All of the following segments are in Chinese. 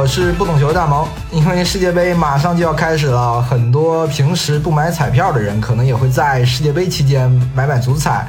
我是不懂球的大萌。因为世界杯马上就要开始了，很多平时不买彩票的人，可能也会在世界杯期间买买足彩。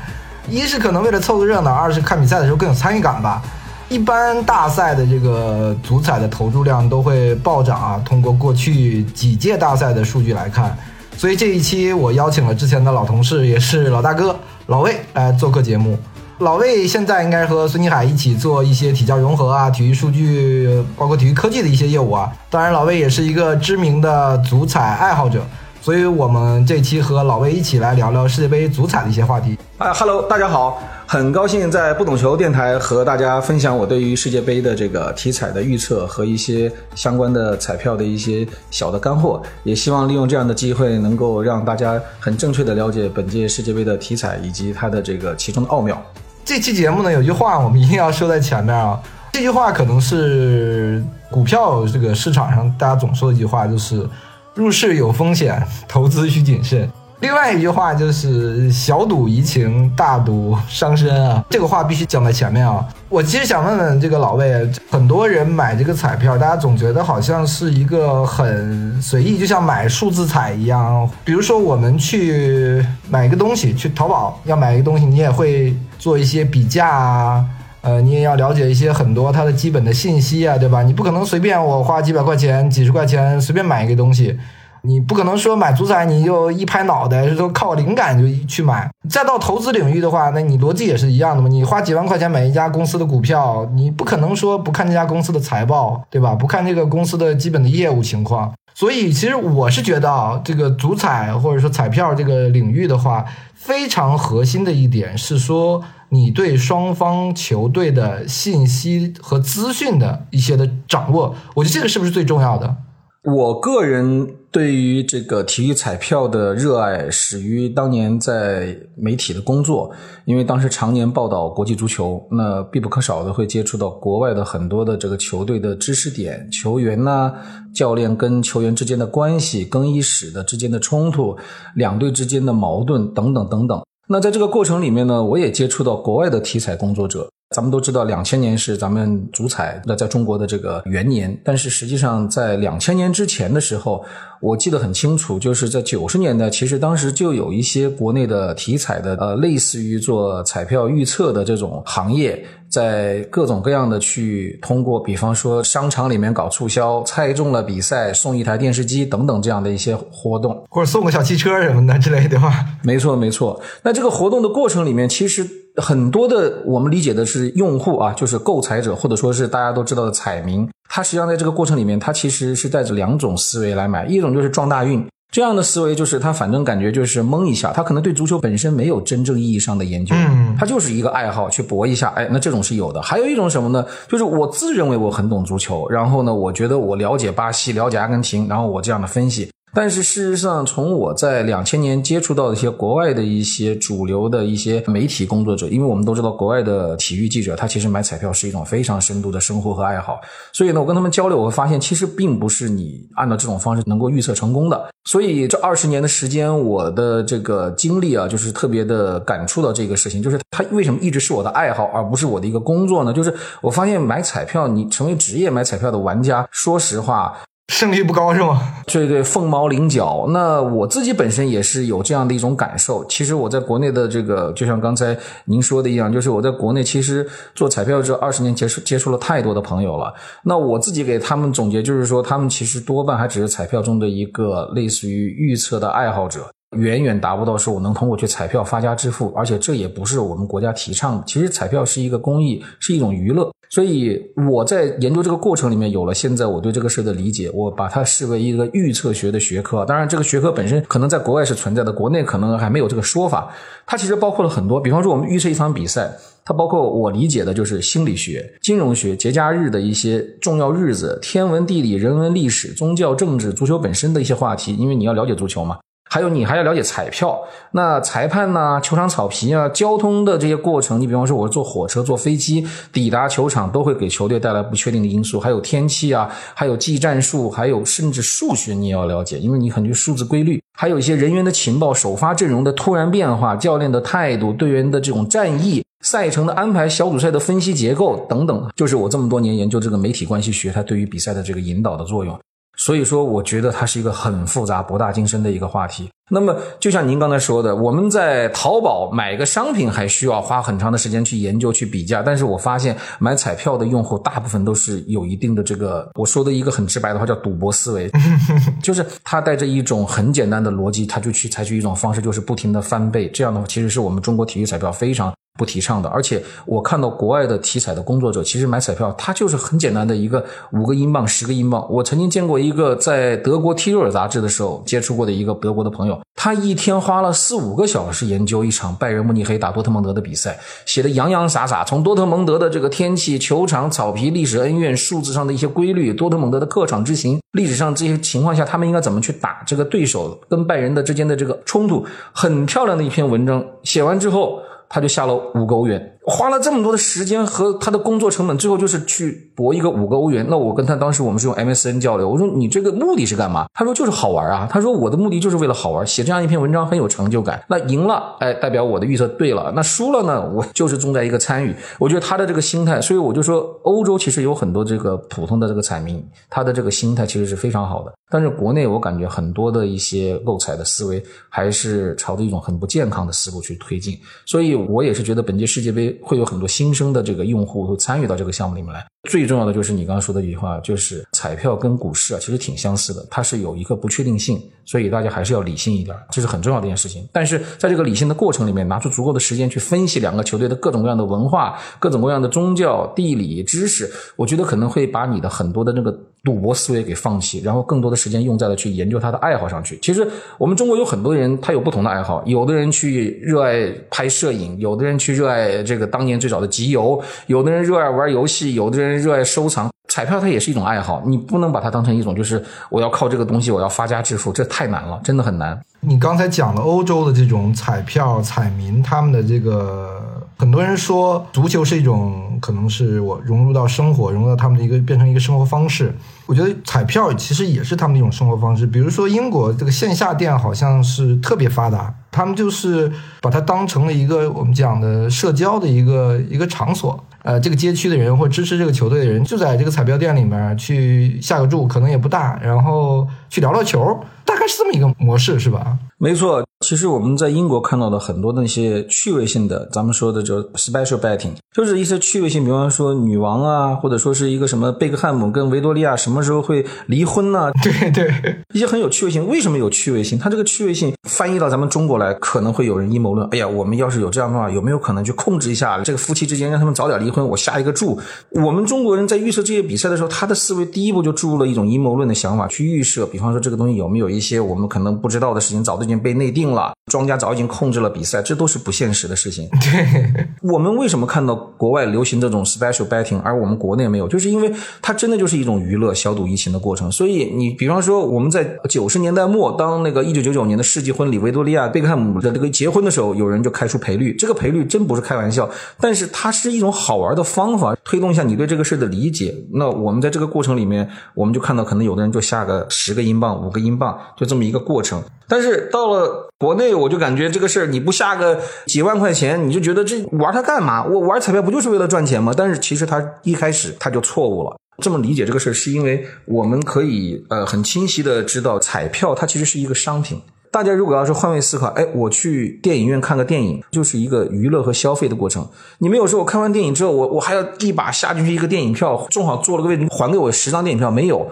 一是可能为了凑个热闹，二是看比赛的时候更有参与感吧。一般大赛的这个足彩的投注量都会暴涨啊。通过过去几届大赛的数据来看，所以这一期我邀请了之前的老同事，也是老大哥老魏来做客节目。老魏现在应该和孙继海一起做一些体教融合啊、体育数据，包括体育科技的一些业务啊。当然，老魏也是一个知名的足彩爱好者，所以我们这期和老魏一起来聊聊世界杯足彩的一些话题。啊哈喽，大家好，很高兴在不懂球电台和大家分享我对于世界杯的这个体彩的预测和一些相关的彩票的一些小的干货，也希望利用这样的机会，能够让大家很正确的了解本届世界杯的体彩以及它的这个其中的奥妙。这期节目呢，有句话我们一定要说在前面啊。这句话可能是股票这个市场上大家总说的一句话，就是入市有风险，投资需谨慎。另外一句话就是小赌怡情，大赌伤身啊，这个话必须讲在前面啊。我其实想问问这个老魏，很多人买这个彩票，大家总觉得好像是一个很随意，就像买数字彩一样。比如说我们去买一个东西，去淘宝要买一个东西，你也会做一些比价啊，呃，你也要了解一些很多它的基本的信息啊，对吧？你不可能随便我花几百块钱、几十块钱随便买一个东西。你不可能说买足彩你就一拍脑袋，说靠灵感就去买。再到投资领域的话，那你逻辑也是一样的嘛？你花几万块钱买一家公司的股票，你不可能说不看这家公司的财报，对吧？不看这个公司的基本的业务情况。所以，其实我是觉得啊，这个足彩或者说彩票这个领域的话，非常核心的一点是说，你对双方球队的信息和资讯的一些的掌握，我觉得这个是不是最重要的？我个人对于这个体育彩票的热爱始于当年在媒体的工作，因为当时常年报道国际足球，那必不可少的会接触到国外的很多的这个球队的知识点、球员呐、教练跟球员之间的关系、更衣室的之间的冲突、两队之间的矛盾等等等等。那在这个过程里面呢，我也接触到国外的体彩工作者。咱们都知道，两千年是咱们足彩那在中国的这个元年，但是实际上在两千年之前的时候，我记得很清楚，就是在九十年代，其实当时就有一些国内的体彩的呃，类似于做彩票预测的这种行业，在各种各样的去通过，比方说商场里面搞促销，猜中了比赛送一台电视机等等这样的一些活动，或者送个小汽车什么的之类的话。没错，没错。那这个活动的过程里面，其实。很多的我们理解的是用户啊，就是购彩者，或者说是大家都知道的彩民，他实际上在这个过程里面，他其实是带着两种思维来买，一种就是撞大运这样的思维，就是他反正感觉就是蒙一下，他可能对足球本身没有真正意义上的研究，他就是一个爱好去搏一下，哎，那这种是有的。还有一种什么呢？就是我自认为我很懂足球，然后呢，我觉得我了解巴西，了解阿根廷，然后我这样的分析。但是事实上，从我在两千年接触到的一些国外的一些主流的一些媒体工作者，因为我们都知道，国外的体育记者他其实买彩票是一种非常深度的生活和爱好，所以呢，我跟他们交流，我会发现其实并不是你按照这种方式能够预测成功的。所以这二十年的时间，我的这个经历啊，就是特别的感触到这个事情，就是他为什么一直是我的爱好，而不是我的一个工作呢？就是我发现买彩票，你成为职业买彩票的玩家，说实话。胜率不高是吗？对对，凤毛麟角。那我自己本身也是有这样的一种感受。其实我在国内的这个，就像刚才您说的一样，就是我在国内其实做彩票这二十年接触接触了太多的朋友了。那我自己给他们总结，就是说他们其实多半还只是彩票中的一个类似于预测的爱好者。远远达不到说我能通过去彩票发家致富，而且这也不是我们国家提倡的。其实彩票是一个公益，是一种娱乐。所以我在研究这个过程里面有了现在我对这个事的理解，我把它视为一个预测学的学科。当然，这个学科本身可能在国外是存在的，国内可能还没有这个说法。它其实包括了很多，比方说我们预测一场比赛，它包括我理解的就是心理学、金融学、节假日的一些重要日子、天文地理、人文历史、宗教政治、足球本身的一些话题，因为你要了解足球嘛。还有你还要了解彩票，那裁判呐、球场草皮啊、交通的这些过程，你比方说我坐火车、坐飞机抵达球场，都会给球队带来不确定的因素。还有天气啊，还有技战术，还有甚至数学你也要了解，因为你很多数字规律，还有一些人员的情报、首发阵容的突然变化、教练的态度、队员的这种战役。赛程的安排、小组赛的分析结构等等，就是我这么多年研究这个媒体关系学，它对于比赛的这个引导的作用。所以说，我觉得它是一个很复杂、博大精深的一个话题。那么，就像您刚才说的，我们在淘宝买个商品还需要花很长的时间去研究、去比价，但是我发现买彩票的用户大部分都是有一定的这个，我说的一个很直白的话叫赌博思维，就是他带着一种很简单的逻辑，他就去采取一种方式，就是不停的翻倍。这样的话，其实是我们中国体育彩票非常。不提倡的，而且我看到国外的体彩的工作者，其实买彩票，他就是很简单的一个五个英镑、十个英镑。我曾经见过一个在德国《踢肉尔》杂志的时候接触过的一个德国的朋友，他一天花了四五个小时研究一场拜仁慕尼黑打多特蒙德的比赛，写的洋洋洒洒，从多特蒙德的这个天气、球场、草皮、历史恩怨、数字上的一些规律，多特蒙德的客场之行，历史上这些情况下他们应该怎么去打这个对手跟拜仁的之间的这个冲突，很漂亮的一篇文章，写完之后。他就下了五个欧元。花了这么多的时间和他的工作成本，最后就是去博一个五个欧元。那我跟他当时我们是用 MSN 交流，我说你这个目的是干嘛？他说就是好玩啊。他说我的目的就是为了好玩，写这样一篇文章很有成就感。那赢了，哎，代表我的预测对了；那输了呢，我就是重在一个参与。我觉得他的这个心态，所以我就说，欧洲其实有很多这个普通的这个彩民，他的这个心态其实是非常好的。但是国内我感觉很多的一些购彩的思维还是朝着一种很不健康的思路去推进。所以我也是觉得本届世界杯会有很多新。生的这个用户会参与到这个项目里面来。最重要的就是你刚刚说的一句话，就是彩票跟股市啊，其实挺相似的，它是有一个不确定性，所以大家还是要理性一点，这是很重要的一件事情。但是在这个理性的过程里面，拿出足够的时间去分析两个球队的各种各样的文化、各种各样的宗教、地理知识，我觉得可能会把你的很多的那个赌博思维给放弃，然后更多的时间用在了去研究他的爱好上去。其实我们中国有很多人，他有不同的爱好，有的人去热爱拍摄影，有的人去热爱这个当年最早的集邮，有的人热爱玩游戏，有的人热爱收藏。彩票它也是一种爱好，你不能把它当成一种就是我要靠这个东西我要发家致富，这太难了，真的很难。你刚才讲了欧洲的这种彩票彩民，他们的这个很多人说足球是一种可能是我融入到生活，融入到他们的一个变成一个生活方式。我觉得彩票其实也是他们的一种生活方式。比如说英国这个线下店好像是特别发达，他们就是把它当成了一个我们讲的社交的一个一个场所。呃，这个街区的人或支持这个球队的人，就在这个彩票店里面去下个注，可能也不大，然后去聊聊球，大概是这么一个模式，是吧？没错。其实我们在英国看到的很多那些趣味性的，咱们说的就 special betting，就是一些趣味性，比方说女王啊，或者说是一个什么贝克汉姆跟维多利亚什么时候会离婚 呢？对对，一些很有趣味性。为什么有趣味性？它这个趣味性翻译到咱们中国来，可能会有人阴谋论。哎呀，我们要是有这样的话，有没有可能去控制一下这个夫妻之间，让他们早点离婚？我下一个注。我们中国人在预测这些比赛的时候，他的思维第一步就注入了一种阴谋论的想法去预设，比方说这个东西有没有一些我们可能不知道的事情，早都已经被内定了。庄家早已经控制了比赛，这都是不现实的事情。对，我们为什么看到国外流行这种 special betting，而我们国内没有？就是因为它真的就是一种娱乐、小赌怡情的过程。所以你比方说，我们在九十年代末，当那个一九九九年的世纪婚礼，维多利亚贝克汉姆的这个结婚的时候，有人就开出赔率，这个赔率真不是开玩笑，但是它是一种好玩的方法，推动一下你对这个事的理解。那我们在这个过程里面，我们就看到，可能有的人就下个十个英镑、五个英镑，就这么一个过程。但是到了国内，我就感觉这个事儿，你不下个几万块钱，你就觉得这玩它干嘛？我玩彩票不就是为了赚钱吗？但是其实它一开始它就错误了。这么理解这个事儿，是因为我们可以呃很清晰的知道，彩票它其实是一个商品。大家如果要是换位思考，哎，我去电影院看个电影，就是一个娱乐和消费的过程。你没有说，我看完电影之后，我我还要一把下进去一个电影票，正好坐了个位置，还给我十张电影票，没有。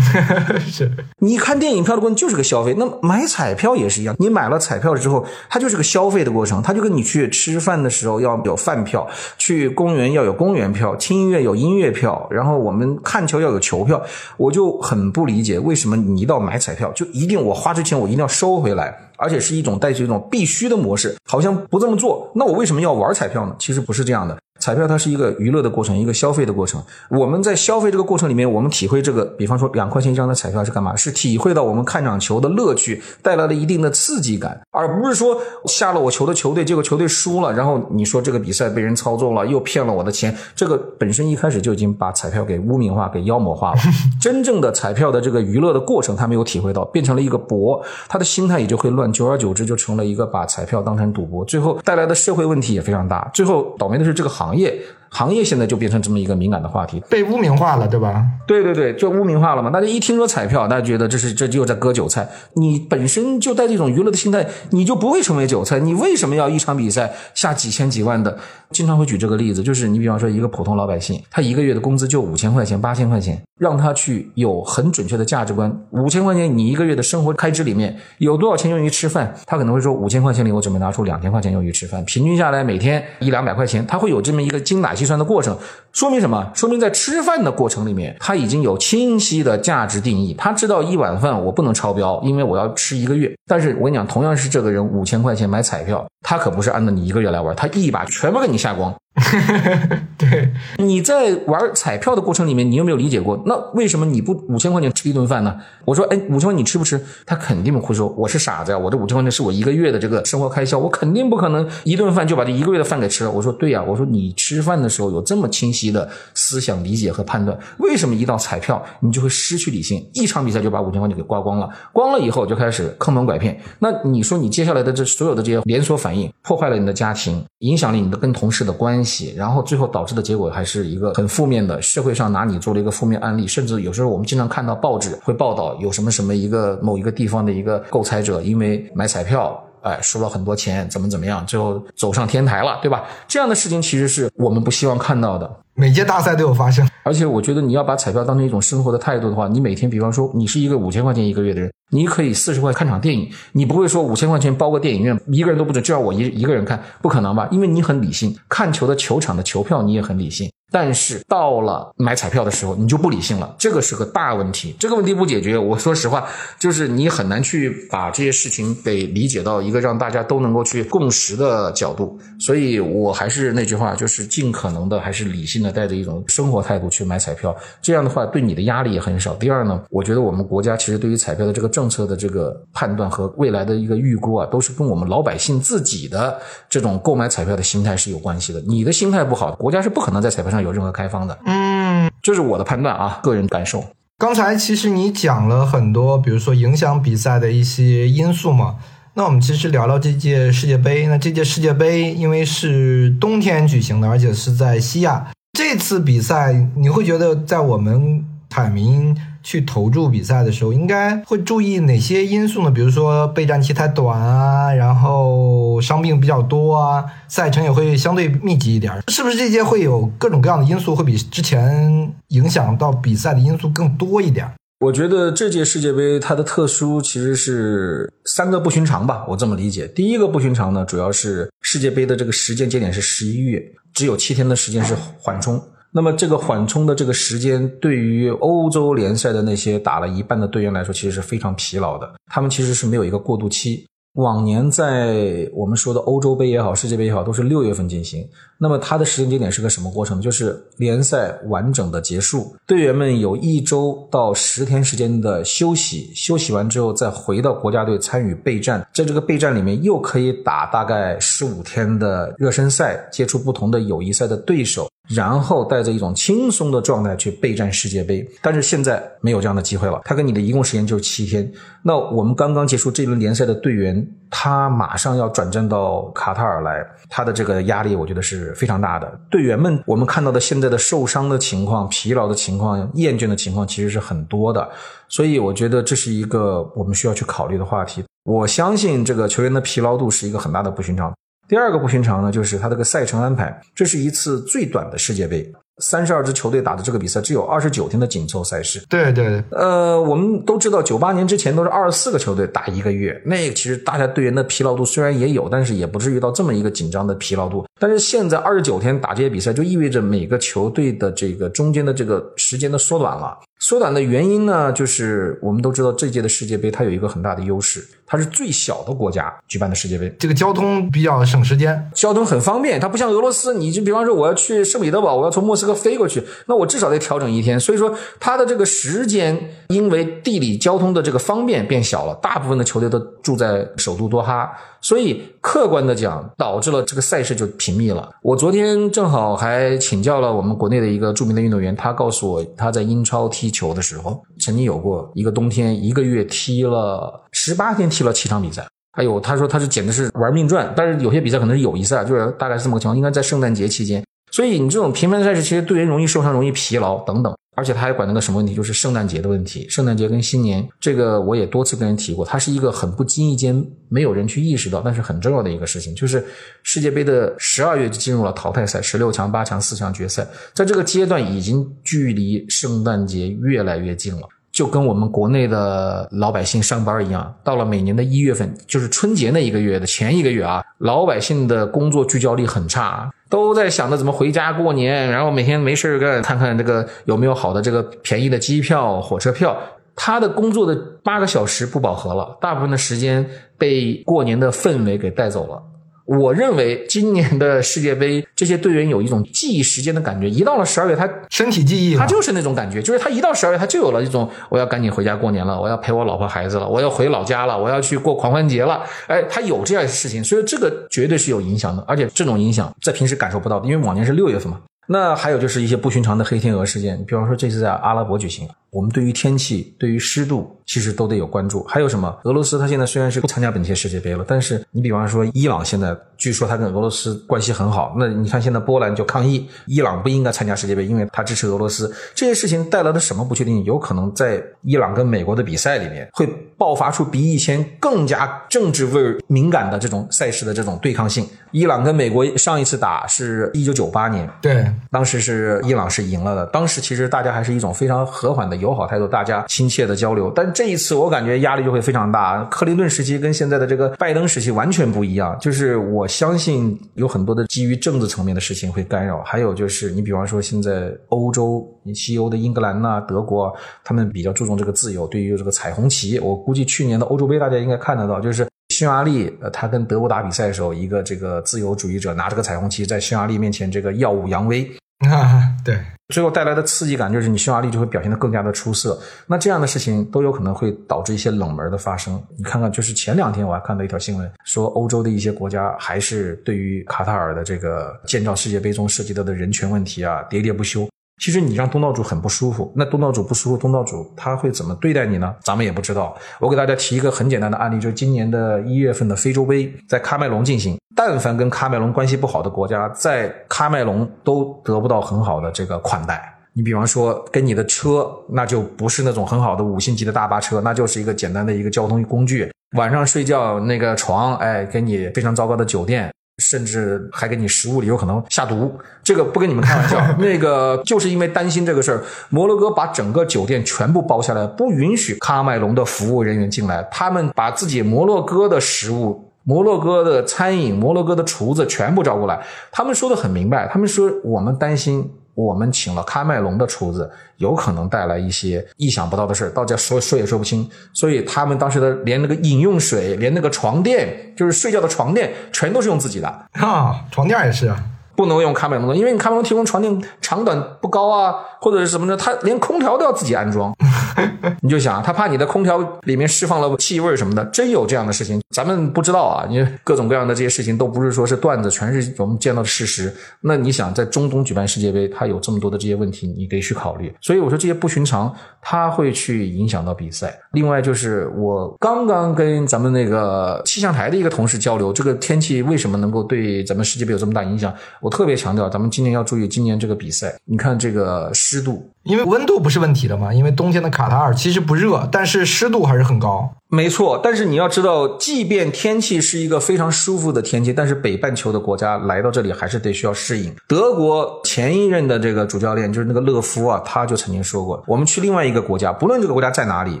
是，你看电影票的过程就是个消费，那买彩票也是一样。你买了彩票之后，它就是个消费的过程，它就跟你去吃饭的时候要有饭票，去公园要有公园票，听音乐有音乐票，然后我们看球要有球票。我就很不理解，为什么你一到买彩票就一定我花之前我一定要收回来。而且是一种带着一种必须的模式，好像不这么做，那我为什么要玩彩票呢？其实不是这样的。彩票它是一个娱乐的过程，一个消费的过程。我们在消费这个过程里面，我们体会这个，比方说两块钱一张的彩票是干嘛？是体会到我们看场球的乐趣，带来了一定的刺激感，而不是说下了我球的球队，结果球队输了，然后你说这个比赛被人操纵了，又骗了我的钱，这个本身一开始就已经把彩票给污名化、给妖魔化了。真正的彩票的这个娱乐的过程，他没有体会到，变成了一个博，他的心态也就会乱，久而久之就成了一个把彩票当成赌博，最后带来的社会问题也非常大。最后倒霉的是这个行行业行业现在就变成这么一个敏感的话题，被污名化了，对吧？对对对，就污名化了嘛。大家一听说彩票，大家觉得这是这又在割韭菜。你本身就带这种娱乐的心态，你就不会成为韭菜。你为什么要一场比赛下几千几万的？经常会举这个例子，就是你比方说一个普通老百姓，他一个月的工资就五千块钱、八千块钱，让他去有很准确的价值观。五千块钱，你一个月的生活开支里面有多少钱用于吃饭？他可能会说，五千块钱里我准备拿出两千块钱用于吃饭，平均下来每天一两百块钱，他会有这么一个精打细计算的过程。说明什么？说明在吃饭的过程里面，他已经有清晰的价值定义。他知道一碗饭我不能超标，因为我要吃一个月。但是我跟你讲，同样是这个人五千块钱买彩票，他可不是按照你一个月来玩，他一把全部给你下光。对，你在玩彩票的过程里面，你有没有理解过？那为什么你不五千块钱吃一顿饭呢？我说，哎，五千块你吃不吃？他肯定会说，我是傻子呀，我这五千块钱是我一个月的这个生活开销，我肯定不可能一顿饭就把这一个月的饭给吃了。我说，对呀，我说你吃饭的时候有这么清晰的思想理解和判断，为什么一到彩票你就会失去理性？一场比赛就把五千块钱给刮光了，光了以后就开始坑蒙拐骗。那你说你接下来的这所有的这些连锁反应，破坏了你的家庭，影响了你的跟同事的关系。然后最后导致的结果还是一个很负面的，社会上拿你做了一个负面案例，甚至有时候我们经常看到报纸会报道有什么什么一个某一个地方的一个购彩者因为买彩票，哎，输了很多钱，怎么怎么样，最后走上天台了，对吧？这样的事情其实是我们不希望看到的。每届大赛都有发生，而且我觉得你要把彩票当成一种生活的态度的话，你每天，比方说你是一个五千块钱一个月的人，你可以四十块看场电影，你不会说五千块钱包个电影院，一个人都不准，就要我一一个人看，不可能吧？因为你很理性，看球的球场的球票你也很理性。但是到了买彩票的时候，你就不理性了，这个是个大问题。这个问题不解决，我说实话，就是你很难去把这些事情给理解到一个让大家都能够去共识的角度。所以我还是那句话，就是尽可能的还是理性的，带着一种生活态度去买彩票。这样的话，对你的压力也很少。第二呢，我觉得我们国家其实对于彩票的这个政策的这个判断和未来的一个预估啊，都是跟我们老百姓自己的这种购买彩票的心态是有关系的。你的心态不好，国家是不可能在彩票上。有任何开放的，嗯，这是我的判断啊，个人感受。刚才其实你讲了很多，比如说影响比赛的一些因素嘛。那我们其实聊聊这届世界杯。那这届世界杯因为是冬天举行的，而且是在西亚，这次比赛你会觉得在我们坦民。去投注比赛的时候，应该会注意哪些因素呢？比如说备战期太短啊，然后伤病比较多啊，赛程也会相对密集一点。是不是这届会有各种各样的因素，会比之前影响到比赛的因素更多一点？我觉得这届世界杯它的特殊其实是三个不寻常吧，我这么理解。第一个不寻常呢，主要是世界杯的这个时间节点是十一月，只有七天的时间是缓冲。那么这个缓冲的这个时间，对于欧洲联赛的那些打了一半的队员来说，其实是非常疲劳的。他们其实是没有一个过渡期。往年在我们说的欧洲杯也好，世界杯也好，都是六月份进行。那么它的时间节点是个什么过程？就是联赛完整的结束，队员们有一周到十天时间的休息，休息完之后再回到国家队参与备战。在这个备战里面，又可以打大概十五天的热身赛，接触不同的友谊赛的对手。然后带着一种轻松的状态去备战世界杯，但是现在没有这样的机会了。他跟你的一共时间就是七天。那我们刚刚结束这轮联赛的队员，他马上要转战到卡塔尔来，他的这个压力我觉得是非常大的。队员们，我们看到的现在的受伤的情况、疲劳的情况、厌倦的情况，其实是很多的。所以我觉得这是一个我们需要去考虑的话题。我相信这个球员的疲劳度是一个很大的不寻常。第二个不寻常呢，就是他这个赛程安排，这是一次最短的世界杯，三十二支球队打的这个比赛，只有二十九天的紧凑赛事。对对，呃，我们都知道，九八年之前都是二十四个球队打一个月，那其实大家队员的疲劳度虽然也有，但是也不至于到这么一个紧张的疲劳度。但是现在二十九天打这些比赛，就意味着每个球队的这个中间的这个时间的缩短了。缩短的原因呢，就是我们都知道这届的世界杯它有一个很大的优势，它是最小的国家举办的世界杯，这个交通比较省时间，交通很方便。它不像俄罗斯，你就比方说我要去圣彼得堡，我要从莫斯科飞过去，那我至少得调整一天。所以说它的这个时间，因为地理交通的这个方便变小了，大部分的球队都住在首都多哈。所以客观的讲，导致了这个赛事就频密了。我昨天正好还请教了我们国内的一个著名的运动员，他告诉我，他在英超踢球的时候，曾经有过一个冬天，一个月踢了十八天，踢了七场比赛。还有他说他是简直是玩命转，但是有些比赛可能是友谊赛，就是大概是这么个情况，应该在圣诞节期间。所以你这种频繁的赛事，其实队员容易受伤，容易疲劳等等。而且他还管那个什么问题，就是圣诞节的问题。圣诞节跟新年，这个我也多次跟人提过，它是一个很不经意间没有人去意识到，但是很重要的一个事情。就是世界杯的十二月就进入了淘汰赛，十六强、八强、四强决赛，在这个阶段已经距离圣诞节越来越近了，就跟我们国内的老百姓上班一样，到了每年的一月份，就是春节那一个月的前一个月啊，老百姓的工作聚焦力很差。都在想着怎么回家过年，然后每天没事干，看看这个有没有好的这个便宜的机票、火车票。他的工作的八个小时不饱和了，大部分的时间被过年的氛围给带走了。我认为今年的世界杯，这些队员有一种记忆时间的感觉。一到了十二月，他身体记忆，他就是那种感觉，就是他一到十二月，他就有了一种我要赶紧回家过年了，我要陪我老婆孩子了，我要回老家了，我要去过狂欢节了。哎，他有这样的事情，所以这个绝对是有影响的，而且这种影响在平时感受不到的，因为往年是六月份嘛。那还有就是一些不寻常的黑天鹅事件，比方说这次在阿拉伯举行，我们对于天气、对于湿度。其实都得有关注。还有什么？俄罗斯它现在虽然是不参加本届世界杯了，但是你比方说伊朗现在据说它跟俄罗斯关系很好。那你看现在波兰就抗议伊朗不应该参加世界杯，因为它支持俄罗斯。这些事情带来的什么不确定？有可能在伊朗跟美国的比赛里面会爆发出比以前更加政治味敏感的这种赛事的这种对抗性。伊朗跟美国上一次打是一九九八年，对，当时是伊朗是赢了的。当时其实大家还是一种非常和缓的友好态度，大家亲切的交流。但这一次我感觉压力就会非常大。克林顿时期跟现在的这个拜登时期完全不一样，就是我相信有很多的基于政治层面的事情会干扰。还有就是你比方说现在欧洲，西欧的英格兰呐、德国，他们比较注重这个自由。对于这个彩虹旗，我估计去年的欧洲杯大家应该看得到，就是匈牙利，呃，他跟德国打比赛的时候，一个这个自由主义者拿着个彩虹旗在匈牙利面前这个耀武扬威。啊，对。最后带来的刺激感就是你匈牙利就会表现得更加的出色。那这样的事情都有可能会导致一些冷门的发生。你看看，就是前两天我还看到一条新闻，说欧洲的一些国家还是对于卡塔尔的这个建造世界杯中涉及到的人权问题啊喋喋不休。其实你让东道主很不舒服，那东道主不舒服，东道主他会怎么对待你呢？咱们也不知道。我给大家提一个很简单的案例，就是今年的一月份的非洲杯在喀麦隆进行。但凡跟喀麦隆关系不好的国家，在喀麦隆都得不到很好的这个款待。你比方说，跟你的车，那就不是那种很好的五星级的大巴车，那就是一个简单的一个交通工具。晚上睡觉那个床，哎，给你非常糟糕的酒店，甚至还给你食物里有可能下毒。这个不跟你们开玩笑，那个就是因为担心这个事儿，摩洛哥把整个酒店全部包下来，不允许喀麦隆的服务人员进来。他们把自己摩洛哥的食物。摩洛哥的餐饮，摩洛哥的厨子全部招过来。他们说的很明白，他们说我们担心，我们请了喀麦隆的厨子，有可能带来一些意想不到的事大家说说也说不清。所以他们当时的连那个饮用水，连那个床垫，就是睡觉的床垫，全都是用自己的啊，床垫也是。不能用卡梅隆的，因为你卡梅隆提供床垫长短不高啊，或者是什么呢？他连空调都要自己安装，你就想他怕你的空调里面释放了气味什么的，真有这样的事情，咱们不知道啊。因为各种各样的这些事情都不是说是段子，全是我们见到的事实。那你想在中东举办世界杯，他有这么多的这些问题，你得去考虑。所以我说这些不寻常，他会去影响到比赛。另外就是我刚刚跟咱们那个气象台的一个同事交流，这个天气为什么能够对咱们世界杯有这么大影响？我特别强调，咱们今年要注意今年这个比赛。你看这个湿度，因为温度不是问题的嘛。因为冬天的卡塔尔其实不热，但是湿度还是很高。没错，但是你要知道，即便天气是一个非常舒服的天气，但是北半球的国家来到这里还是得需要适应。德国前一任的这个主教练就是那个勒夫啊，他就曾经说过，我们去另外一个国家，不论这个国家在哪里，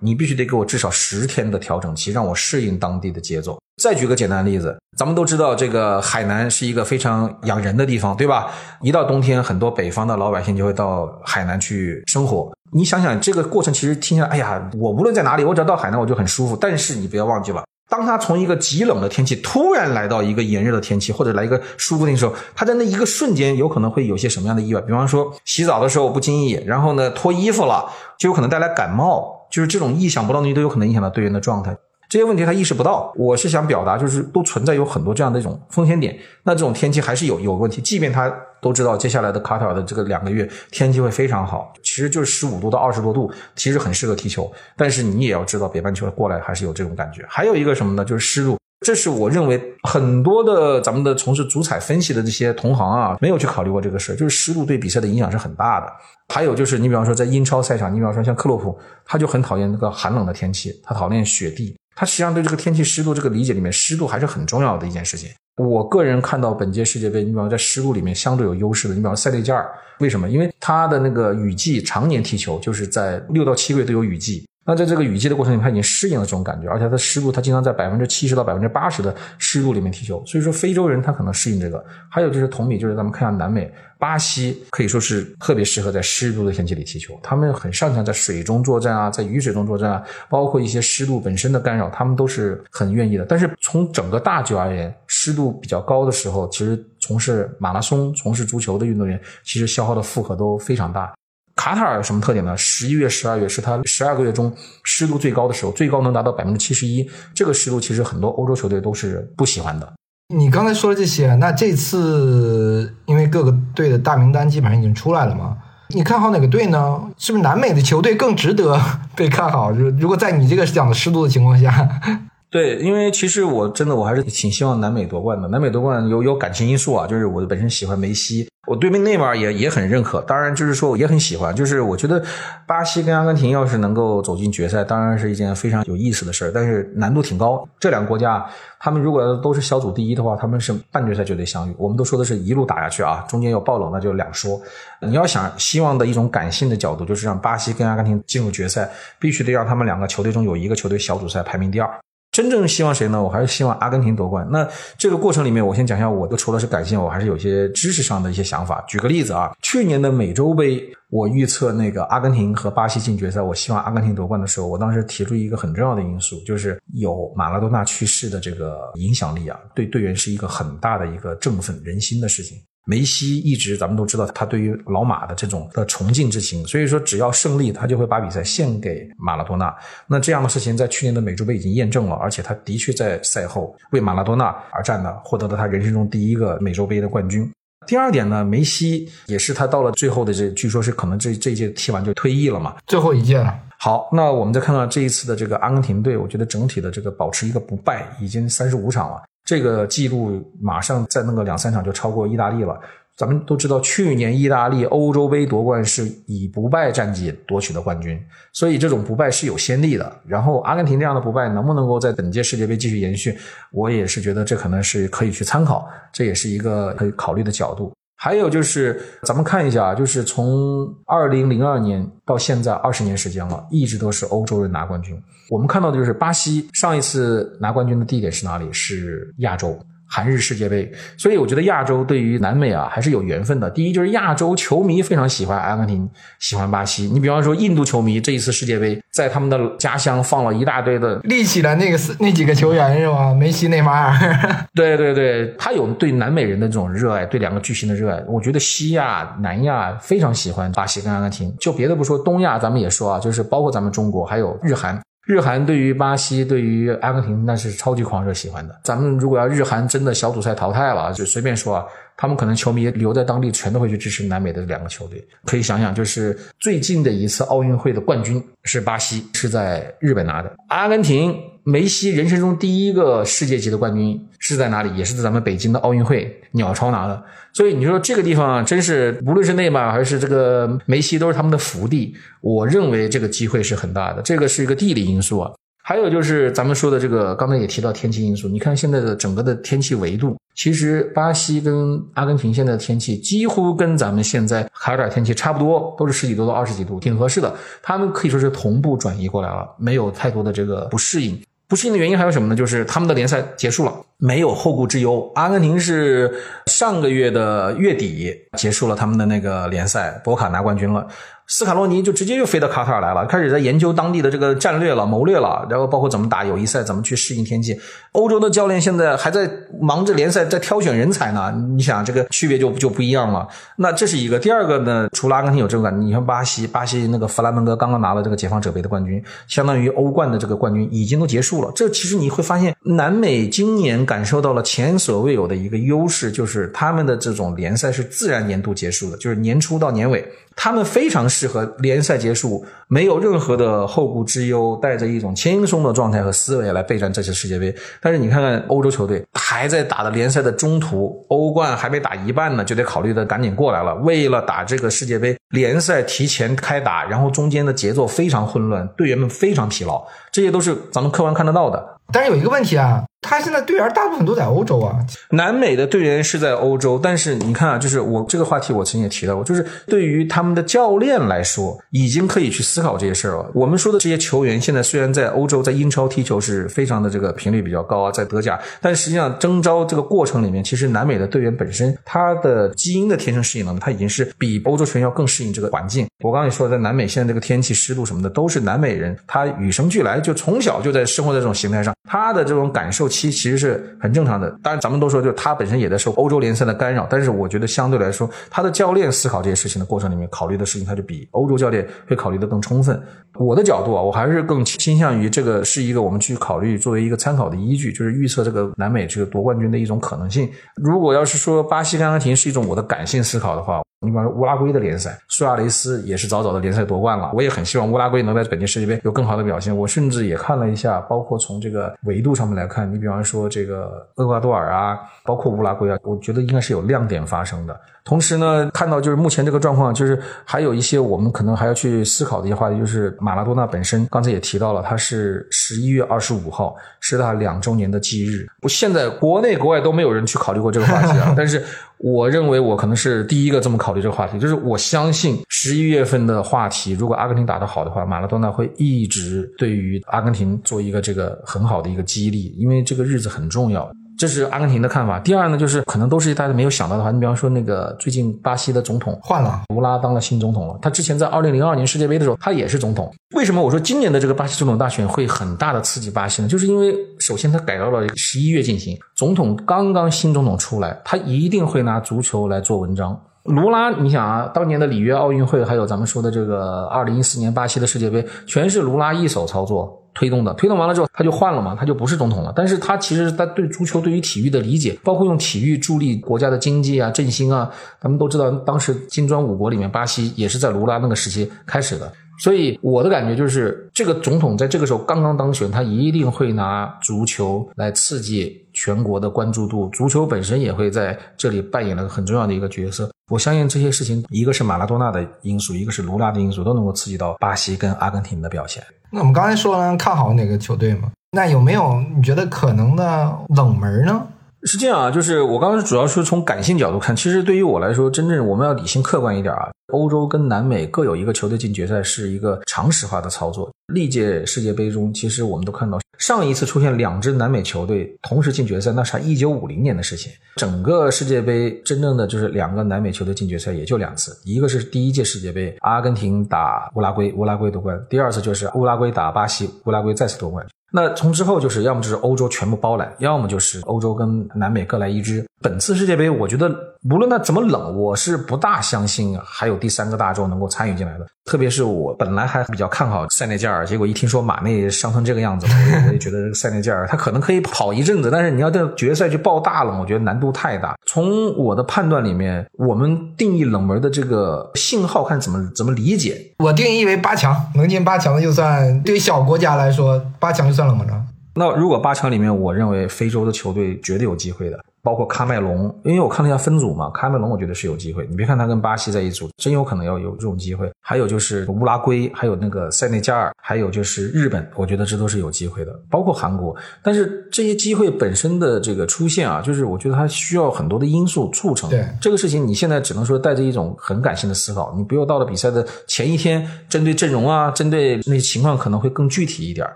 你必须得给我至少十天的调整期，让我适应当地的节奏。再举个简单例子，咱们都知道这个海南是一个非常养人的地方，对吧？一到冬天，很多北方的老百姓就会到海南去去生活。你想想，这个过程其实听起来，哎呀，我无论在哪里，我只要到海南，我就很舒服。但是你不要忘记了，当他从一个极冷的天气突然来到一个炎热的天气，或者来一个舒服的时候，他在那一个瞬间有可能会有些什么样的意外？比方说洗澡的时候不经意，然后呢脱衣服了，就有可能带来感冒，就是这种意想不到的东西都有可能影响到队员的状态。这些问题他意识不到，我是想表达，就是都存在有很多这样的一种风险点。那这种天气还是有有问题，即便他都知道接下来的卡塔尔的这个两个月天气会非常好，其实就是十五度到二十多度，其实很适合踢球。但是你也要知道，北半球过来还是有这种感觉。还有一个什么呢？就是湿度，这是我认为很多的咱们的从事足彩分析的这些同行啊，没有去考虑过这个事就是湿度对比赛的影响是很大的。还有就是，你比方说在英超赛场，你比方说像克洛普，他就很讨厌那个寒冷的天气，他讨厌雪地。它实际上对这个天气湿度这个理解里面，湿度还是很重要的一件事情。我个人看到本届世界杯，你比方在湿度里面相对有优势的，你比方塞内加尔，为什么？因为它的那个雨季常年踢球，就是在六到七个月都有雨季。那在这个雨季的过程里面，他已经适应了这种感觉，而且他湿度，他经常在百分之七十到百分之八十的湿度里面踢球。所以说，非洲人他可能适应这个。还有就是同比，就是咱们看下南美。巴西可以说是特别适合在湿度的天气里踢球，他们很擅长在水中作战啊，在雨水中作战啊，包括一些湿度本身的干扰，他们都是很愿意的。但是从整个大局而言，湿度比较高的时候，其实从事马拉松、从事足球的运动员，其实消耗的负荷都非常大。卡塔尔有什么特点呢？十一月、十二月是它十二个月中湿度最高的时候，最高能达到百分之七十一。这个湿度其实很多欧洲球队都是不喜欢的。你刚才说的这些，那这次因为各个队的大名单基本上已经出来了嘛？你看好哪个队呢？是不是南美的球队更值得被看好？如如果在你这个讲的湿度的情况下，对，因为其实我真的我还是挺希望南美夺冠的。南美夺冠有有感情因素啊，就是我本身喜欢梅西。我对面内马尔也也很认可，当然就是说我也很喜欢，就是我觉得巴西跟阿根廷要是能够走进决赛，当然是一件非常有意思的事儿，但是难度挺高。这两个国家，他们如果都是小组第一的话，他们是半决赛就得相遇。我们都说的是一路打下去啊，中间有爆冷那就两说。你要想希望的一种感性的角度，就是让巴西跟阿根廷进入决赛，必须得让他们两个球队中有一个球队小组赛排名第二。真正希望谁呢？我还是希望阿根廷夺冠。那这个过程里面，我先讲一下，我的除了是感性，我还是有些知识上的一些想法。举个例子啊，去年的美洲杯，我预测那个阿根廷和巴西进决赛，我希望阿根廷夺冠的时候，我当时提出一个很重要的因素，就是有马拉多纳去世的这个影响力啊，对队员是一个很大的一个振奋人心的事情。梅西一直，咱们都知道他对于老马的这种的崇敬之情，所以说只要胜利，他就会把比赛献给马拉多纳。那这样的事情在去年的美洲杯已经验证了，而且他的确在赛后为马拉多纳而战的，获得了他人生中第一个美洲杯的冠军。第二点呢，梅西也是他到了最后的这，据说是可能这这一届踢完就退役了嘛，最后一届了。好，那我们再看看这一次的这个阿根廷队，我觉得整体的这个保持一个不败，已经三十五场了。这个记录马上再弄个两三场就超过意大利了。咱们都知道，去年意大利欧洲杯夺冠是以不败战绩夺取的冠军，所以这种不败是有先例的。然后阿根廷这样的不败能不能够在本届世界杯继续延续，我也是觉得这可能是可以去参考，这也是一个可以考虑的角度。还有就是，咱们看一下，就是从二零零二年到现在二十年时间了，一直都是欧洲人拿冠军。我们看到的就是巴西上一次拿冠军的地点是哪里？是亚洲。韩日世界杯，所以我觉得亚洲对于南美啊还是有缘分的。第一就是亚洲球迷非常喜欢阿根廷，喜欢巴西。你比方说印度球迷这一次世界杯，在他们的家乡放了一大堆的立起来那个那几个球员是吧？梅西、内马尔。对对对，他有对南美人的这种热爱，对两个巨星的热爱。我觉得西亚、南亚非常喜欢巴西跟阿根廷。就别的不说，东亚咱们也说啊，就是包括咱们中国还有日韩。日韩对于巴西、对于阿根廷那是超级狂热喜欢的。咱们如果要日韩真的小组赛淘汰了，就随便说啊，他们可能球迷留在当地全都会去支持南美的两个球队。可以想想，就是最近的一次奥运会的冠军是巴西，是在日本拿的。阿根廷。梅西人生中第一个世界级的冠军是在哪里？也是在咱们北京的奥运会鸟巢拿的。所以你说这个地方真是，无论是内马尔还是这个梅西，都是他们的福地。我认为这个机会是很大的，这个是一个地理因素啊。还有就是咱们说的这个，刚才也提到天气因素。你看现在的整个的天气维度，其实巴西跟阿根廷现在的天气几乎跟咱们现在卡塔尔天气差不多，都是十几度到二十几度，挺合适的。他们可以说是同步转移过来了，没有太多的这个不适应。不适应的原因还有什么呢？就是他们的联赛结束了，没有后顾之忧。阿根廷是上个月的月底结束了他们的那个联赛，博卡拿冠军了。斯卡洛尼就直接就飞到卡塔尔来了，开始在研究当地的这个战略了、谋略了，然后包括怎么打友谊赛、怎么去适应天气。欧洲的教练现在还在忙着联赛，在挑选人才呢。你想，这个区别就就不一样了。那这是一个。第二个呢，除了阿根廷有这种感觉，你像巴西，巴西那个弗兰门戈刚刚拿了这个解放者杯的冠军，相当于欧冠的这个冠军已经都结束了。这其实你会发现，南美今年感受到了前所未有的一个优势，就是他们的这种联赛是自然年度结束的，就是年初到年尾。他们非常适合联赛结束，没有任何的后顾之忧，带着一种轻松的状态和思维来备战这次世界杯。但是你看看欧洲球队，还在打的联赛的中途，欧冠还没打一半呢，就得考虑的赶紧过来了。为了打这个世界杯，联赛提前开打，然后中间的节奏非常混乱，队员们非常疲劳，这些都是咱们客观看得到的。但是有一个问题啊。他现在队员大部分都在欧洲啊，南美的队员是在欧洲，但是你看啊，就是我这个话题我曾经也提到过，就是对于他们的教练来说，已经可以去思思考这些事儿啊。我们说的这些球员现在虽然在欧洲，在英超踢球是非常的这个频率比较高啊，在德甲，但实际上征召这个过程里面，其实南美的队员本身他的基因的天生适应能力，他已经是比欧洲球员要更适应这个环境。我刚才也说，在南美现在这个天气、湿度什么的，都是南美人他与生俱来，就从小就在生活在这种形态上，他的这种感受。期其实是很正常的，当然咱们都说，就他本身也在受欧洲联赛的干扰，但是我觉得相对来说，他的教练思考这些事情的过程里面，考虑的事情他就比欧洲教练会考虑的更充充分。我的角度啊，我还是更倾向于这个是一个我们去考虑作为一个参考的依据，就是预测这个南美这个夺冠军的一种可能性。如果要是说巴西跟阿根廷是一种我的感性思考的话。你比方说乌拉圭的联赛，苏亚雷斯也是早早的联赛夺冠了。我也很希望乌拉圭能在本届世界杯有更好的表现。我甚至也看了一下，包括从这个维度上面来看，你比方说这个厄瓜多尔啊，包括乌拉圭啊，我觉得应该是有亮点发生的。同时呢，看到就是目前这个状况，就是还有一些我们可能还要去思考的一些话题，就是马拉多纳本身，刚才也提到了，他是十一月二十五号是他两周年的忌日。我现在国内国外都没有人去考虑过这个话题啊，但是。我认为我可能是第一个这么考虑这个话题，就是我相信十一月份的话题，如果阿根廷打得好的话，马拉多纳会一直对于阿根廷做一个这个很好的一个激励，因为这个日子很重要。这是阿根廷的看法。第二呢，就是可能都是大家没有想到的话，你比方说那个最近巴西的总统换了，卢拉当了新总统了。他之前在二零零二年世界杯的时候，他也是总统。为什么我说今年的这个巴西总统大选会很大的刺激巴西呢？就是因为首先他改到了十一月进行，总统刚刚新总统出来，他一定会拿足球来做文章。卢拉，你想啊，当年的里约奥运会，还有咱们说的这个二零一四年巴西的世界杯，全是卢拉一手操作。推动的，推动完了之后他就换了嘛，他就不是总统了。但是他其实他对足球、对于体育的理解，包括用体育助力国家的经济啊、振兴啊，咱们都知道，当时金砖五国里面，巴西也是在卢拉那个时期开始的。所以我的感觉就是，这个总统在这个时候刚刚当选，他一定会拿足球来刺激全国的关注度，足球本身也会在这里扮演了很重要的一个角色。我相信这些事情，一个是马拉多纳的因素，一个是卢拉的因素，都能够刺激到巴西跟阿根廷的表现。那我们刚才说了看好哪个球队吗？那有没有你觉得可能的冷门呢？是这样啊，就是我刚刚主要是从感性角度看，其实对于我来说，真正我们要理性客观一点啊。欧洲跟南美各有一个球队进决赛，是一个常识化的操作。历届世界杯中，其实我们都看到，上一次出现两支南美球队同时进决赛，那是一九五零年的事情。整个世界杯真正的就是两个南美球队进决赛也就两次，一个是第一届世界杯，阿根廷打乌拉圭，乌拉圭夺冠；第二次就是乌拉圭打巴西，乌拉圭再次夺冠。那从之后就是要么就是欧洲全部包揽，要么就是欧洲跟南美各来一支。本次世界杯，我觉得无论它怎么冷，我是不大相信还有第三个大洲能够参与进来的。特别是我本来还比较看好塞内加尔，结果一听说马内伤成这个样子，我也我也觉得这个塞内加尔他可能可以跑一阵子，但是你要在决赛去爆大冷，我觉得难度太大。从我的判断里面，我们定义冷门的这个信号看怎么怎么理解？我定义为八强，能进八强的就算对于小国家来说，八强就算冷门了。那如果八强里面，我认为非洲的球队绝对有机会的。包括喀麦隆，因为我看了一下分组嘛，喀麦隆我觉得是有机会。你别看他跟巴西在一组，真有可能要有这种机会。还有就是乌拉圭，还有那个塞内加尔，还有就是日本，我觉得这都是有机会的，包括韩国。但是这些机会本身的这个出现啊，就是我觉得它需要很多的因素促成。对这个事情，你现在只能说带着一种很感性的思考，你不要到了比赛的前一天，针对阵容啊，针对那些情况可能会更具体一点。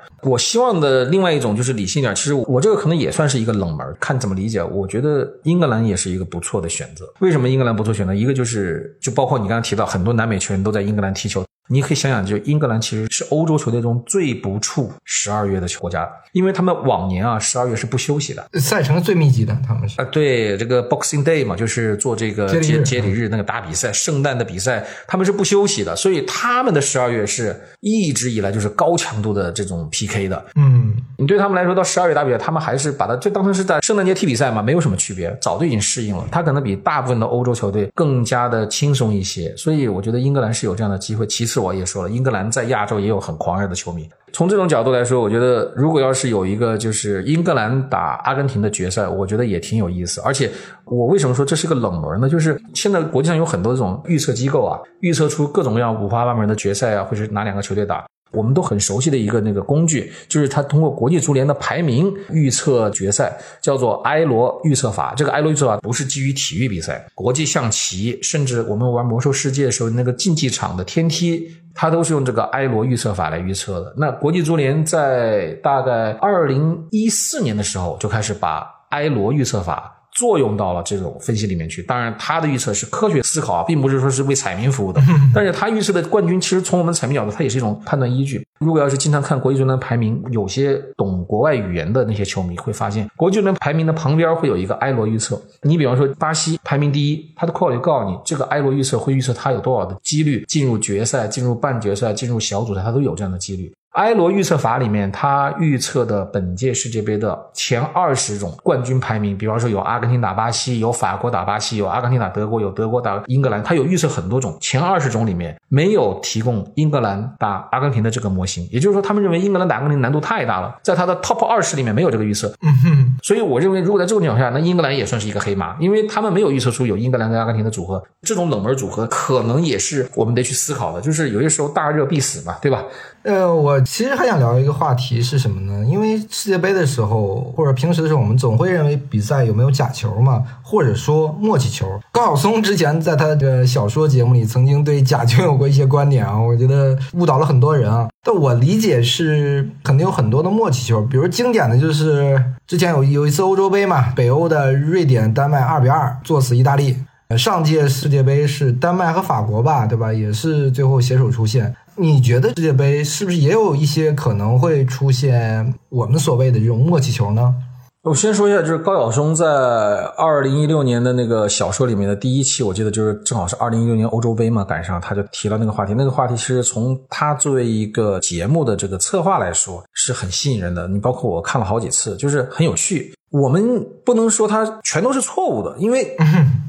我希望的另外一种就是理性一点。其实我这个可能也算是一个冷门，看怎么理解。我觉得英格兰也是一个不错的选择。为什么英格兰不错选择？一个就是就包括你刚刚提到，很多南美球员都在英格兰踢球。你可以想想，就英格兰其实是欧洲球队中最不怵十二月的国家，因为他们往年啊十二月是不休息的。赛程最密集的，他们是啊，对这个 Boxing Day 嘛，就是做这个接力日接接力日那个大比赛，圣诞的比赛，他们是不休息的，所以他们的十二月是一直以来就是高强度的这种 PK 的。嗯，你对他们来说，到十二月打比赛，他们还是把它就当成是在圣诞节踢比赛嘛，没有什么区别，早就已经适应了。他可能比大部分的欧洲球队更加的轻松一些，所以我觉得英格兰是有这样的机会。其次，是我也说了，英格兰在亚洲也有很狂热的球迷。从这种角度来说，我觉得如果要是有一个就是英格兰打阿根廷的决赛，我觉得也挺有意思。而且我为什么说这是个冷门呢？就是现在国际上有很多这种预测机构啊，预测出各种各样五花八门的决赛啊，或者是哪两个球队打。我们都很熟悉的一个那个工具，就是它通过国际足联的排名预测决赛，叫做埃罗预测法。这个埃罗预测法不是基于体育比赛，国际象棋，甚至我们玩魔兽世界的时候，那个竞技场的天梯，它都是用这个埃罗预测法来预测的。那国际足联在大概二零一四年的时候就开始把埃罗预测法。作用到了这种分析里面去。当然，他的预测是科学思考啊，并不是说是为彩民服务的。但是他预测的冠军，其实从我们彩民角度，它也是一种判断依据。如果要是经常看国际足联排名，有些懂国外语言的那些球迷会发现，国际足联排名的旁边会有一个埃罗预测。你比方说巴西排名第一，他的括号里告诉你，这个埃罗预测会预测他有多少的几率进入决赛、进入半决赛、进入小组赛，他都有这样的几率。埃罗预测法里面，他预测的本届世界杯的前二十种冠军排名，比方说有阿根廷打巴西，有法国打巴西，有阿根廷打德国，有德国打英格兰，他有预测很多种。前二十种里面没有提供英格兰打阿根廷的这个模型，也就是说，他们认为英格兰打阿根廷难度太大了，在他的 top 二十里面没有这个预测。嗯哼，所以我认为，如果在这种情况下，那英格兰也算是一个黑马，因为他们没有预测出有英格兰跟阿根廷的组合，这种冷门组合可能也是我们得去思考的。就是有些时候大热必死嘛，对吧？呃，我其实还想聊一个话题是什么呢？因为世界杯的时候，或者平时的时候，我们总会认为比赛有没有假球嘛，或者说默契球。高晓松之前在他的小说节目里曾经对假球有过一些观点啊，我觉得误导了很多人啊。但我理解是肯定有很多的默契球，比如经典的就是之前有有一次欧洲杯嘛，北欧的瑞典丹麦二比二作死意大利。上届世界杯是丹麦和法国吧，对吧？也是最后携手出线。你觉得世界杯是不是也有一些可能会出现我们所谓的这种默契球呢？我先说一下，就是高晓松在二零一六年的那个小说里面的第一期，我记得就是正好是二零一六年欧洲杯嘛，赶上他就提了那个话题。那个话题其实从他作为一个节目的这个策划来说是很吸引人的。你包括我看了好几次，就是很有趣。我们不能说它全都是错误的，因为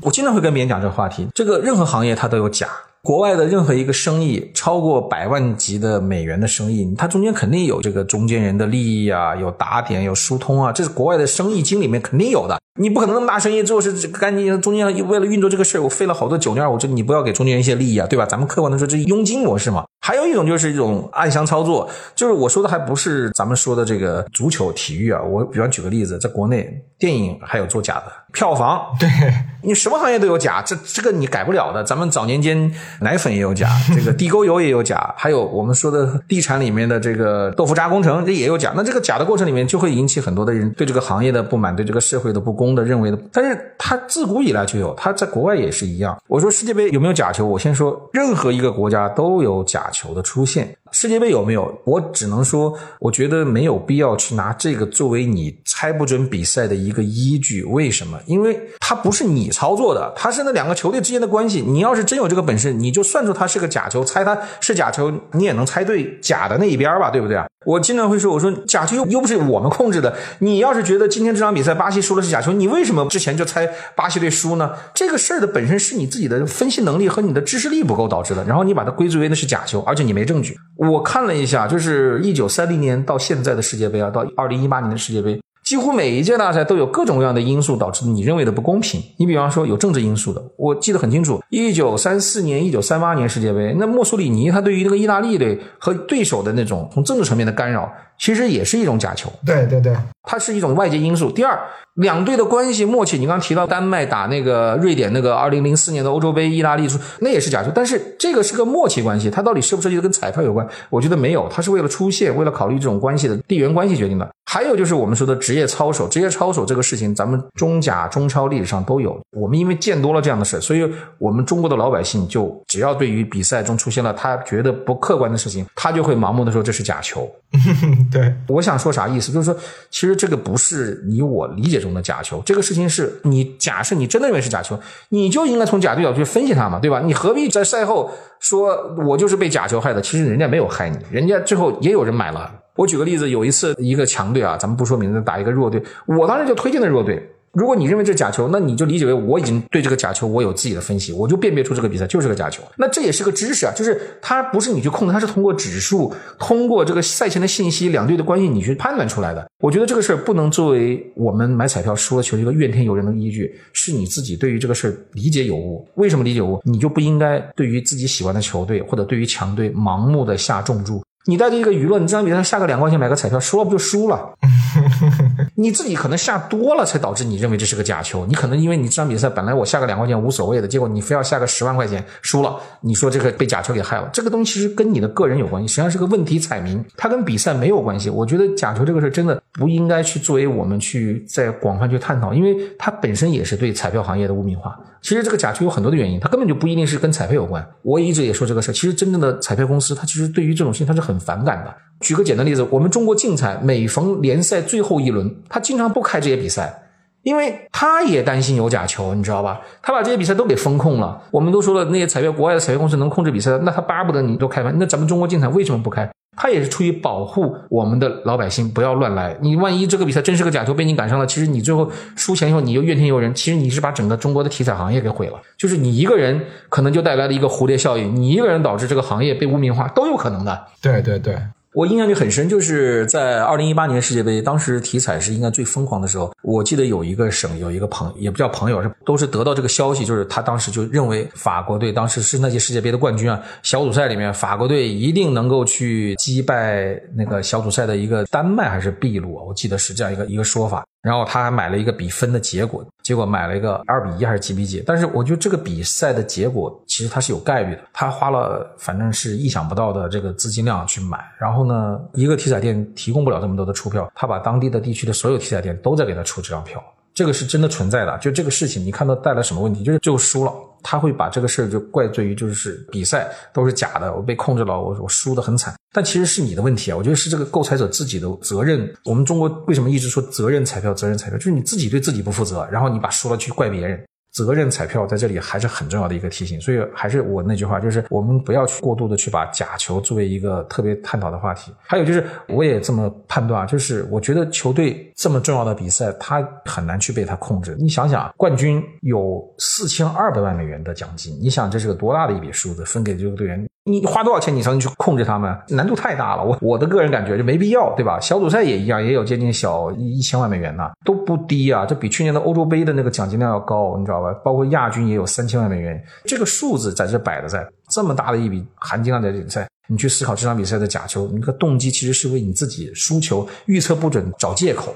我经常会跟别人讲这个话题。这个任何行业它都有假。国外的任何一个生意超过百万级的美元的生意，它中间肯定有这个中间人的利益啊，有打点，有疏通啊，这是国外的生意经里面肯定有的。你不可能那么大生意最后是干净，中间为了运作这个事儿，我费了好多酒酿，我这你不要给中间人一些利益啊，对吧？咱们客观的说，这是佣金模式嘛。还有一种就是一种暗箱操作，就是我说的还不是咱们说的这个足球体育啊。我比方举个例子，在国内电影还有做假的票房，对你什么行业都有假，这这个你改不了的。咱们早年间奶粉也有假，这个地沟油也有假，还有我们说的地产里面的这个豆腐渣工程，这也有假。那这个假的过程里面就会引起很多的人对这个行业的不满，对这个社会的不公公的认为的。但是它自古以来就有，它在国外也是一样。我说世界杯有没有假球？我先说，任何一个国家都有假球的出现。世界杯有没有？我只能说，我觉得没有必要去拿这个作为你猜不准比赛的一个依据。为什么？因为它不是你操作的，它是那两个球队之间的关系。你要是真有这个本事，你就算出它是个假球，猜它是假球，你也能猜对假的那一边吧？对不对啊？我经常会说，我说假球又又不是我们控制的。你要是觉得今天这场比赛巴西输了是假球，你为什么之前就猜巴西队输呢？这个事儿的本身是你自己的分析能力和你的知识力不够导致的。然后你把它归罪为那是假球，而且你没证据。我看了一下，就是一九三零年到现在的世界杯啊，到二零一八年的世界杯，几乎每一届大赛都有各种各样的因素导致你认为的不公平。你比方说有政治因素的，我记得很清楚，一九三四年、一九三八年世界杯，那墨索里尼他对于那个意大利队和对手的那种从政治层面的干扰，其实也是一种假球。对对对，它是一种外界因素。第二，两队的关系默契，你刚刚提到丹麦打那个瑞典那个二零零四年的欧洲杯，意大利出那也是假球，但是这个是个默契关系，它到底涉不涉及跟彩票有关？我觉得没有，它是为了出线，为了考虑这种关系的地缘关系决定的。还有就是我们说的职业操守，职业操守这个事情，咱们中甲、中超历史上都有。我们因为见多了这样的事，所以我们中国的老百姓就只要对于比赛中出现了他觉得不客观的事情，他就会盲目的说这是假球。对，我想说啥意思？就是说，其实这个不是你我理解中的假球，这个事情是你假设你真的认为是假球，你就应该从假对角去分析它嘛，对吧？你何必在赛后说我就是被假球害的？其实人家没有害你，人家最后也有人买了。我举个例子，有一次一个强队啊，咱们不说名字，打一个弱队，我当时就推荐的弱队。如果你认为这是假球，那你就理解为我已经对这个假球我有自己的分析，我就辨别出这个比赛就是个假球。那这也是个知识啊，就是它不是你去控制，它是通过指数，通过这个赛前的信息，两队的关系你去判断出来的。我觉得这个事儿不能作为我们买彩票输了球一个怨天尤人的依据，是你自己对于这个事儿理解有误。为什么理解有误？你就不应该对于自己喜欢的球队或者对于强队盲目的下重注。你带着一个舆论，你这场比赛下个两块钱买个彩票，输了不就输了？你自己可能下多了，才导致你认为这是个假球。你可能因为你这场比赛本来我下个两块钱无所谓的，结果你非要下个十万块钱输了，你说这个被假球给害了。这个东西其实跟你的个人有关系，实际上是个问题彩民，它跟比赛没有关系。我觉得假球这个事真的不应该去作为我们去在广泛去探讨，因为它本身也是对彩票行业的污名化。其实这个假球有很多的原因，它根本就不一定是跟彩票有关。我一直也说这个事儿其实真正的彩票公司，它其实对于这种事情它是很反感的。举个简单例子，我们中国竞彩每逢联赛最后一轮，他经常不开这些比赛，因为他也担心有假球，你知道吧？他把这些比赛都给风控了。我们都说了，那些彩票国外的彩票公司能控制比赛，那他巴不得你都开盘。那咱们中国竞彩为什么不开？他也是出于保护我们的老百姓不要乱来。你万一这个比赛真是个假球被你赶上了，其实你最后输钱以后你又怨天尤人，其实你是把整个中国的体彩行业给毁了。就是你一个人可能就带来了一个蝴蝶效应，你一个人导致这个行业被污名化都有可能的。对对对。我印象就很深，就是在二零一八年世界杯，当时体彩是应该最疯狂的时候。我记得有一个省有一个朋，也不叫朋友，是都是得到这个消息，就是他当时就认为法国队当时是那届世界杯的冠军啊，小组赛里面法国队一定能够去击败那个小组赛的一个丹麦还是秘鲁，我记得是这样一个一个说法。然后他还买了一个比分的结果，结果买了一个二比一还是几比几？但是我觉得这个比赛的结果其实它是有概率的。他花了反正是意想不到的这个资金量去买，然后呢，一个体彩店提供不了这么多的出票，他把当地的地区的所有体彩店都在给他出这张票。这个是真的存在的，就这个事情，你看到带来什么问题？就是最后输了，他会把这个事儿就怪罪于就是比赛都是假的，我被控制了，我我输的很惨。但其实是你的问题啊，我觉得是这个购彩者自己的责任。我们中国为什么一直说责任彩票？责任彩票就是你自己对自己不负责，然后你把输了去怪别人。责任彩票在这里还是很重要的一个提醒，所以还是我那句话，就是我们不要去过度的去把假球作为一个特别探讨的话题。还有就是，我也这么判断，就是我觉得球队这么重要的比赛，他很难去被他控制。你想想，冠军有四千二百万美元的奖金，你想这是个多大的一笔数字，分给这个队员。你花多少钱你才能去控制他们？难度太大了。我我的个人感觉就没必要，对吧？小组赛也一样，也有接近小一千万美元呢，都不低啊。这比去年的欧洲杯的那个奖金量要高，你知道吧？包括亚军也有三千万美元，这个数字在这摆着，在这么大的一笔含金量的比赛。你去思考这场比赛的假球，你个动机其实是为你自己输球预测不准找借口。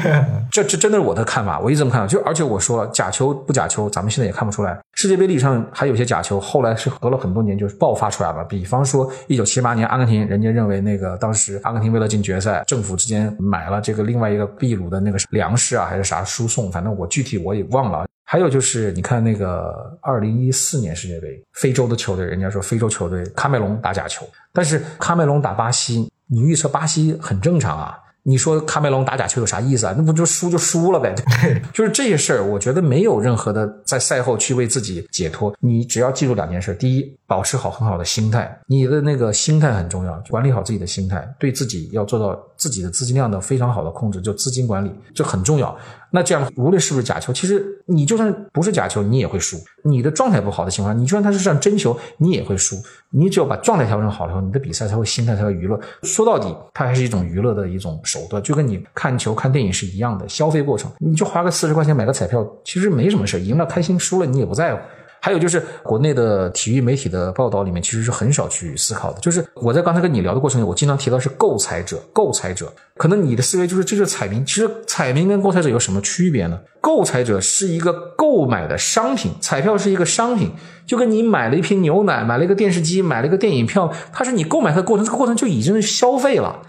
这这真的是我的看法，我一直这么看。就而且我说假球不假球，咱们现在也看不出来。世界杯历史上还有些假球，后来是隔了很多年就爆发出来了。比方说一九七八年阿根廷，人家认为那个当时阿根廷为了进决赛，政府之间买了这个另外一个秘鲁的那个粮食啊还是啥输送，反正我具体我也忘了。还有就是，你看那个二零一四年世界杯，非洲的球队，人家说非洲球队喀麦隆打假球，但是喀麦隆打巴西，你预测巴西很正常啊。你说喀麦隆打假球有啥意思啊？那不就输就输了呗？对，就是这些事儿，我觉得没有任何的在赛后去为自己解脱。你只要记住两件事：第一，保持好很好的心态，你的那个心态很重要，管理好自己的心态，对自己要做到自己的资金量的非常好的控制，就资金管理，这很重要。那这样无论是不是假球，其实你就算不是假球，你也会输。你的状态不好的情况下，你就算他是上真球，你也会输。你只有把状态调整好了以后，你的比赛才会心态才会娱乐。说到底，它还是一种娱乐的一种手段，就跟你看球、看电影是一样的消费过程。你就花个四十块钱买个彩票，其实没什么事赢了开心，输了你也不在乎。还有就是国内的体育媒体的报道里面，其实是很少去思考的。就是我在刚才跟你聊的过程里，我经常提到是购彩者，购彩者。可能你的思维就是这是彩民，其实彩民跟购彩者有什么区别呢？购彩者是一个购买的商品，彩票是一个商品，就跟你买了一瓶牛奶、买了一个电视机、买了一个电影票，它是你购买它的过程，这个过程就已经消费了。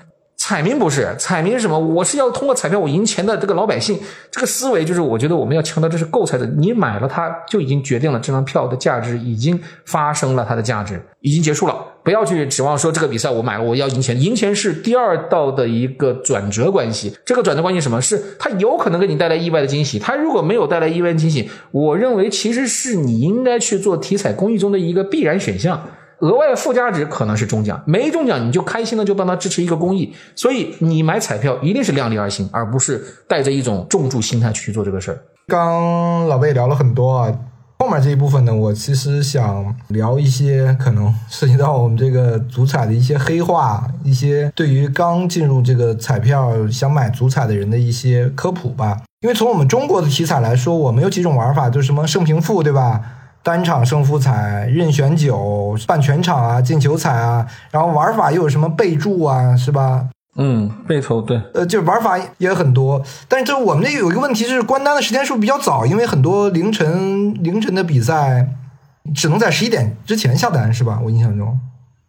彩民不是，彩民是什么？我是要通过彩票我赢钱的这个老百姓，这个思维就是我觉得我们要强调，这是购彩的，你买了它就已经决定了这张票的价值已经发生了它的价值，已经结束了。不要去指望说这个比赛我买了我要赢钱，赢钱是第二道的一个转折关系。这个转折关系什么？是它有可能给你带来意外的惊喜。它如果没有带来意外的惊喜，我认为其实是你应该去做体彩公益中的一个必然选项。额外附加值可能是中奖，没中奖你就开心的就帮他支持一个公益，所以你买彩票一定是量力而行，而不是带着一种重注心态去做这个事儿。刚老贝聊了很多啊，后面这一部分呢，我其实想聊一些可能涉及到我们这个足彩的一些黑话，一些对于刚进入这个彩票想买足彩的人的一些科普吧。因为从我们中国的体彩来说，我们有几种玩法，就是什么胜平负，对吧？单场胜负彩、任选九、半全场啊、进球彩啊，然后玩法又有什么备注啊，是吧？嗯，背投对，呃，就玩法也很多。但是这我们这有一个问题是关单的时间是不是比较早？因为很多凌晨凌晨的比赛只能在十一点之前下单，是吧？我印象中。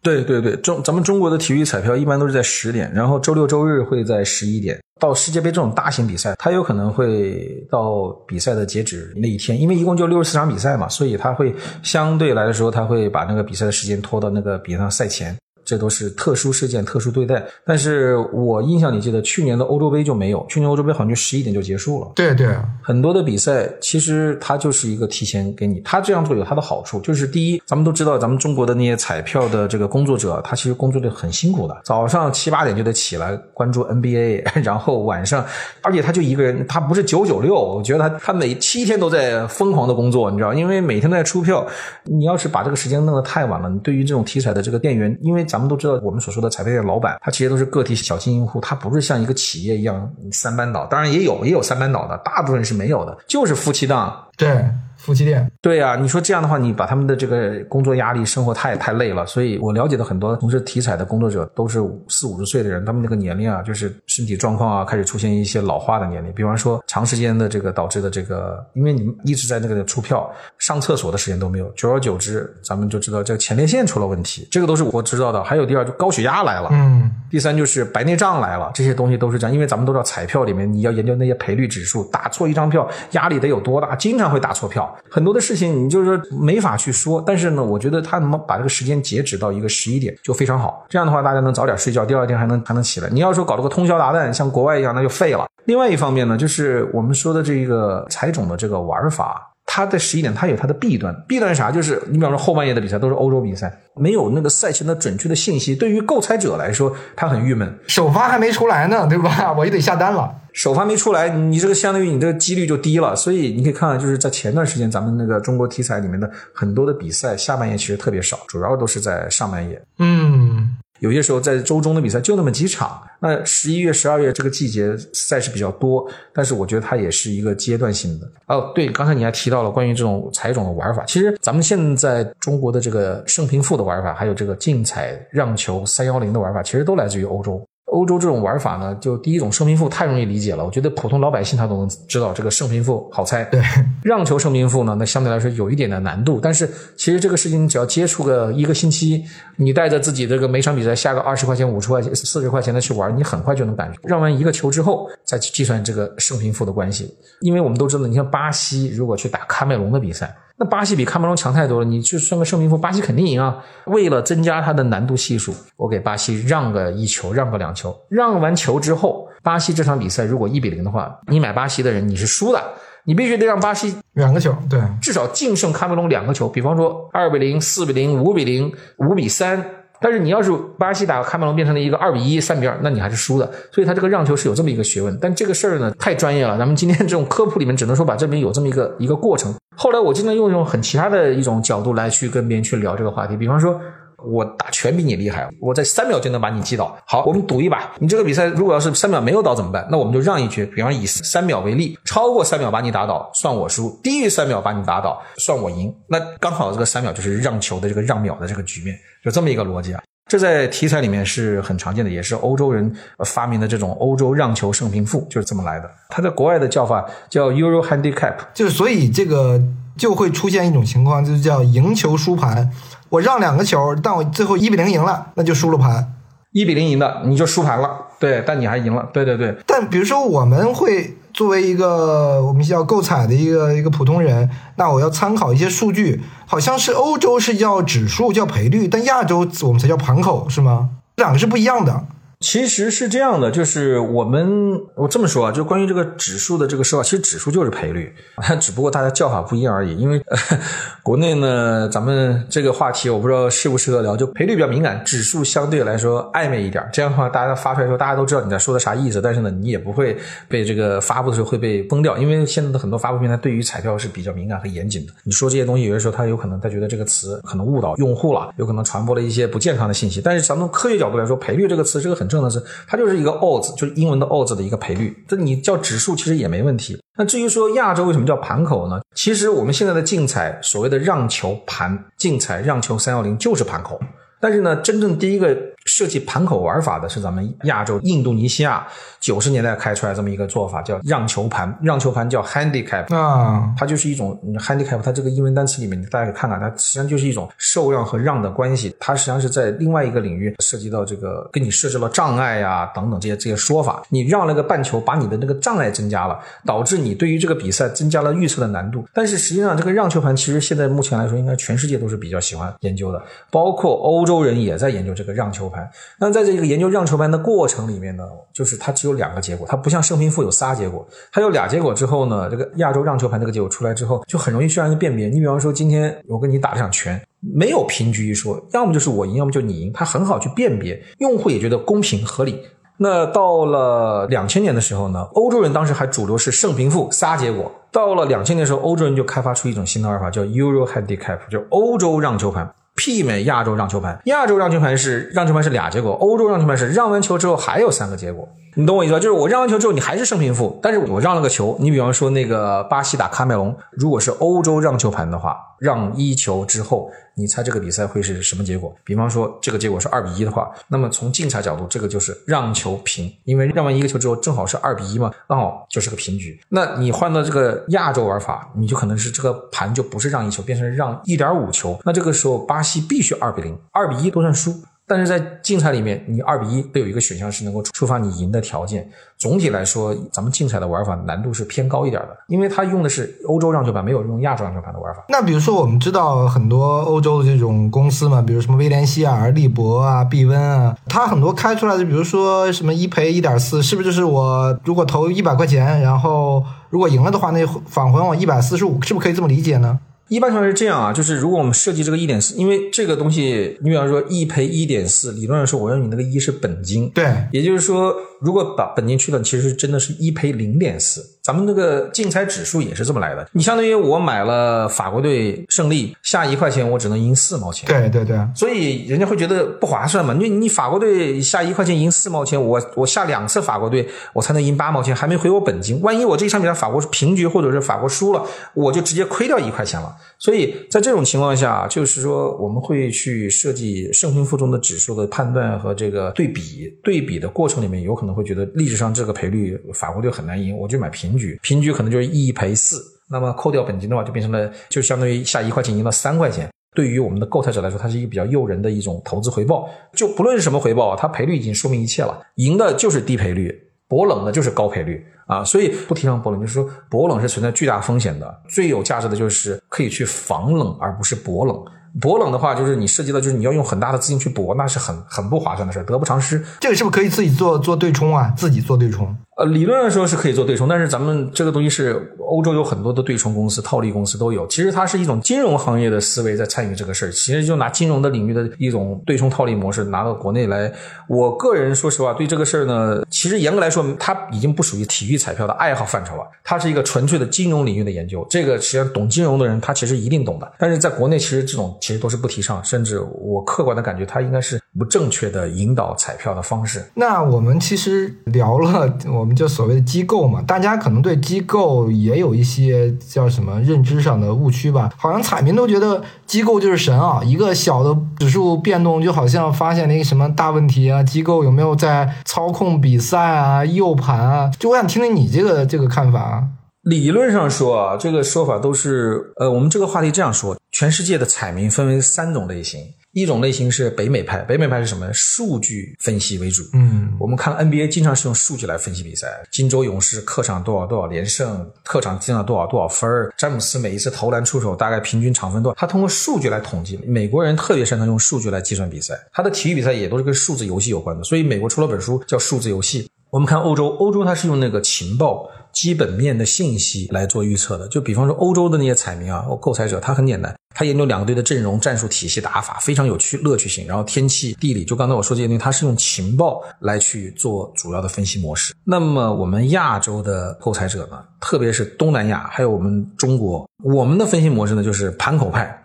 对对对，中咱们中国的体育彩票一般都是在十点，然后周六周日会在十一点。到世界杯这种大型比赛，他有可能会到比赛的截止那一天，因为一共就六十四场比赛嘛，所以他会相对来说，他会把那个比赛的时间拖到那个比赛赛前。这都是特殊事件、特殊对待。但是我印象里记得，去年的欧洲杯就没有。去年欧洲杯好像就十一点就结束了。对对，很多的比赛其实它就是一个提前给你。它这样做有它的好处，就是第一，咱们都知道，咱们中国的那些彩票的这个工作者，他其实工作的很辛苦的，早上七八点就得起来关注 NBA，然后晚上，而且他就一个人，他不是九九六，我觉得他他每七天都在疯狂的工作，你知道，因为每天都在出票。你要是把这个时间弄得太晚了，你对于这种体彩的这个店员，因为咱们都知道，我们所说的彩票店老板，他其实都是个体小经营户，他不是像一个企业一样三班倒。当然也有，也有三班倒的，大部分是没有的，就是夫妻档。对。夫妻店，对呀，你说这样的话，你把他们的这个工作压力、生活太太累了。所以我了解的很多从事体彩的工作者，都是四五十岁的人，他们那个年龄啊，就是身体状况啊，开始出现一些老化的年龄。比方说，长时间的这个导致的这个，因为你们一直在那个出票、上厕所的时间都没有，久而久之，咱们就知道这个前列腺出了问题。这个都是我知道的。还有第二，就高血压来了。嗯。第三就是白内障来了，这些东西都是这样。因为咱们都知道彩票里面，你要研究那些赔率指数，打错一张票压力得有多大，经常会打错票，很多的事情。你就是没法去说，但是呢，我觉得他能把这个时间截止到一个十一点就非常好。这样的话，大家能早点睡觉，第二天还能还能起来。你要说搞了个通宵达旦，像国外一样，那就废了。另外一方面呢，就是我们说的这个彩种的这个玩法。它的十一点，它有它的弊端。弊端是啥？就是你比方说后半夜的比赛都是欧洲比赛，没有那个赛前的准确的信息。对于购彩者来说，他很郁闷。首发还没出来呢，对吧？我就得下单了。首发没出来，你这个相当于你这个几率就低了。所以你可以看，就是在前段时间，咱们那个中国体彩里面的很多的比赛，下半夜其实特别少，主要都是在上半夜。嗯。有些时候在周中的比赛就那么几场，那十一月、十二月这个季节赛事比较多，但是我觉得它也是一个阶段性的。哦，对，刚才你还提到了关于这种彩种的玩法，其实咱们现在中国的这个胜平负的玩法，还有这个竞彩让球三幺零的玩法，其实都来自于欧洲。欧洲这种玩法呢，就第一种胜平负太容易理解了，我觉得普通老百姓他都能知道这个胜平负好猜。对，让球胜平负呢，那相对来说有一点的难度，但是其实这个事情只要接触个一个星期，你带着自己这个每场比赛下个二十块钱、五十块钱、四十块钱的去玩，你很快就能感觉。让完一个球之后，再去计算这个胜平负的关系，因为我们都知道，你像巴西如果去打喀麦隆的比赛。那巴西比喀麦隆强太多了，你去算个胜平负，巴西肯定赢啊！为了增加它的难度系数，我给巴西让个一球，让个两球。让完球之后，巴西这场比赛如果一比零的话，你买巴西的人你是输的，你必须得让巴西两个球，对，至少净胜喀麦隆两个球。比方说二比零、四比零、五比零、五比三。但是你要是巴西打喀麦隆变成了一个二比一、三比二，那你还是输的。所以他这个让球是有这么一个学问。但这个事儿呢，太专业了，咱们今天这种科普里面只能说把这边有这么一个一个过程。后来我经常用一种很其他的一种角度来去跟别人去聊这个话题，比方说。我打拳比你厉害，我在三秒就能把你击倒。好，我们赌一把，你这个比赛如果要是三秒没有倒怎么办？那我们就让一局，比方以三秒为例，超过三秒把你打倒算我输，低于三秒把你打倒算我赢。那刚好这个三秒就是让球的这个让秒的这个局面，就这么一个逻辑啊。这在题材里面是很常见的，也是欧洲人发明的这种欧洲让球胜平负就是这么来的。它在国外的叫法叫 Euro Handicap，就是所以这个就会出现一种情况，就是叫赢球输盘。我让两个球，但我最后一比零赢了，那就输了盘。一比零赢的，你就输盘了。对，但你还赢了。对对对。但比如说，我们会作为一个我们叫购彩的一个一个普通人，那我要参考一些数据，好像是欧洲是叫指数叫赔率，但亚洲我们才叫盘口，是吗？两个是不一样的。其实是这样的，就是我们我这么说啊，就关于这个指数的这个说法，其实指数就是赔率，只不过大家叫法不一样而已。因为呃 国内呢，咱们这个话题我不知道适不适合聊，就赔率比较敏感，指数相对来说暧昧一点。这样的话，大家发出来说，大家都知道你在说的啥意思，但是呢，你也不会被这个发布的时候会被崩掉，因为现在的很多发布平台对于彩票是比较敏感和严谨的。你说这些东西，有的时候他有可能他觉得这个词可能误导用户了，有可能传播了一些不健康的信息。但是咱们从科学角度来说，赔率这个词是个很。正的是，它就是一个 odds，就是英文的 odds 的一个赔率。这你叫指数其实也没问题。那至于说亚洲为什么叫盘口呢？其实我们现在的竞彩所谓的让球盘，竞彩让球三幺零就是盘口。但是呢，真正第一个。设计盘口玩法的是咱们亚洲印度尼西亚九十年代开出来这么一个做法，叫让球盘。让球盘叫 handicap 啊，它就是一种 handicap。它这个英文单词里面，大家可以看看，它实际上就是一种受让和让的关系。它实际上是在另外一个领域涉及到这个，给你设置了障碍呀等等这些这些说法。你让了个半球，把你的那个障碍增加了，导致你对于这个比赛增加了预测的难度。但是实际上，这个让球盘其实现在目前来说，应该全世界都是比较喜欢研究的，包括欧洲人也在研究这个让球盘。那在这个研究让球盘的过程里面呢，就是它只有两个结果，它不像胜平负有仨结果，它有俩结果之后呢，这个亚洲让球盘这个结果出来之后，就很容易去让人辨别。你比方说，今天我跟你打这场拳，没有平局一说，要么就是我赢，要么就你赢，它很好去辨别，用户也觉得公平合理。那到了两千年的时候呢，欧洲人当时还主流是胜平负仨结果，到了两千年的时候，欧洲人就开发出一种新的玩法，叫 Euro Handicap，就欧洲让球盘。媲美亚洲让球盘，亚洲让球盘是让球盘是俩结果，欧洲让球盘是让完球之后还有三个结果。你懂我意思吧？就是我让完球之后，你还是胜平负，但是我让了个球。你比方说那个巴西打喀麦隆，如果是欧洲让球盘的话，让一球之后，你猜这个比赛会是什么结果？比方说这个结果是二比一的话，那么从竞彩角度，这个就是让球平，因为让完一个球之后正好是二比一嘛，刚好就是个平局。那你换到这个亚洲玩法，你就可能是这个盘就不是让一球，变成让一点五球。那这个时候巴西必须二比零，二比一都算输。但是在竞彩里面，你二比一都有一个选项是能够触发你赢的条件。总体来说，咱们竞彩的玩法难度是偏高一点的，因为它用的是欧洲让球盘，没有用亚洲让球盘的玩法。那比如说，我们知道很多欧洲的这种公司嘛，比如什么威廉希尔、利博啊、碧温啊，它很多开出来的，比如说什么一赔一点四，是不是就是我如果投一百块钱，然后如果赢了的话，那返还我一百四十五，是不是可以这么理解呢？一般情况是这样啊，就是如果我们设计这个一点四，因为这个东西，你比方说一赔一点四，理论上说，我认为你那个一是本金，对，也就是说，如果把本金去了，其实真的是一赔零点四。咱们那个竞猜指数也是这么来的，你相当于我买了法国队胜利，下一块钱我只能赢四毛钱。对对对，所以人家会觉得不划算嘛？你你法国队下一块钱赢四毛钱，我我下两次法国队我才能赢八毛钱，还没回我本金。万一我这一场比赛法国是平局，或者是法国输了，我就直接亏掉一块钱了。所以在这种情况下，就是说我们会去设计胜平负中的指数的判断和这个对比，对比的过程里面有可能会觉得历史上这个赔率法国队很难赢，我就买平。局，平局可能就是一赔四，那么扣掉本金的话，就变成了，就相当于下一块钱赢了三块钱。对于我们的购彩者来说，它是一个比较诱人的一种投资回报。就不论是什么回报，它赔率已经说明一切了，赢的就是低赔率，博冷的就是高赔率啊。所以不提倡博冷，就是说博冷是存在巨大风险的，最有价值的就是可以去防冷，而不是博冷。博冷的话，就是你涉及到就是你要用很大的资金去博，那是很很不划算的事得不偿失。这个是不是可以自己做做对冲啊？自己做对冲？呃，理论上说是可以做对冲，但是咱们这个东西是欧洲有很多的对冲公司、套利公司都有。其实它是一种金融行业的思维在参与这个事儿，其实就拿金融的领域的一种对冲套利模式拿到国内来。我个人说实话，对这个事儿呢，其实严格来说，它已经不属于体育彩票的爱好范畴了，它是一个纯粹的金融领域的研究。这个实际上懂金融的人，他其实一定懂的。但是在国内，其实这种其实都是不提倡，甚至我客观的感觉，它应该是不正确的引导彩票的方式。那我们其实聊了，我们就所谓的机构嘛，大家可能对机构也有一些叫什么认知上的误区吧。好像彩民都觉得机构就是神啊，一个小的指数变动就好像发现了一个什么大问题啊，机构有没有在操控比赛啊、诱盘啊？就我想听听你这个这个看法啊。理论上说啊，这个说法都是呃，我们这个话题这样说：全世界的彩民分为三种类型，一种类型是北美派，北美派是什么呢？数据分析为主。嗯，我们看 NBA 经常是用数据来分析比赛，金州勇士客场多少多少连胜，客场进了多少多少分儿，詹姆斯每一次投篮出手大概平均场分多少，他通过数据来统计。美国人特别擅长用数据来计算比赛，他的体育比赛也都是跟数字游戏有关的，所以美国出了本书叫《数字游戏》。我们看欧洲，欧洲它是用那个情报。基本面的信息来做预测的，就比方说欧洲的那些彩民啊，购彩者他很简单，他研究两个队的阵容、战术体系、打法，非常有趣、乐趣性。然后天气、地理，就刚才我说这些东西，他是用情报来去做主要的分析模式。那么我们亚洲的购彩者呢，特别是东南亚，还有我们中国，我们的分析模式呢就是盘口派。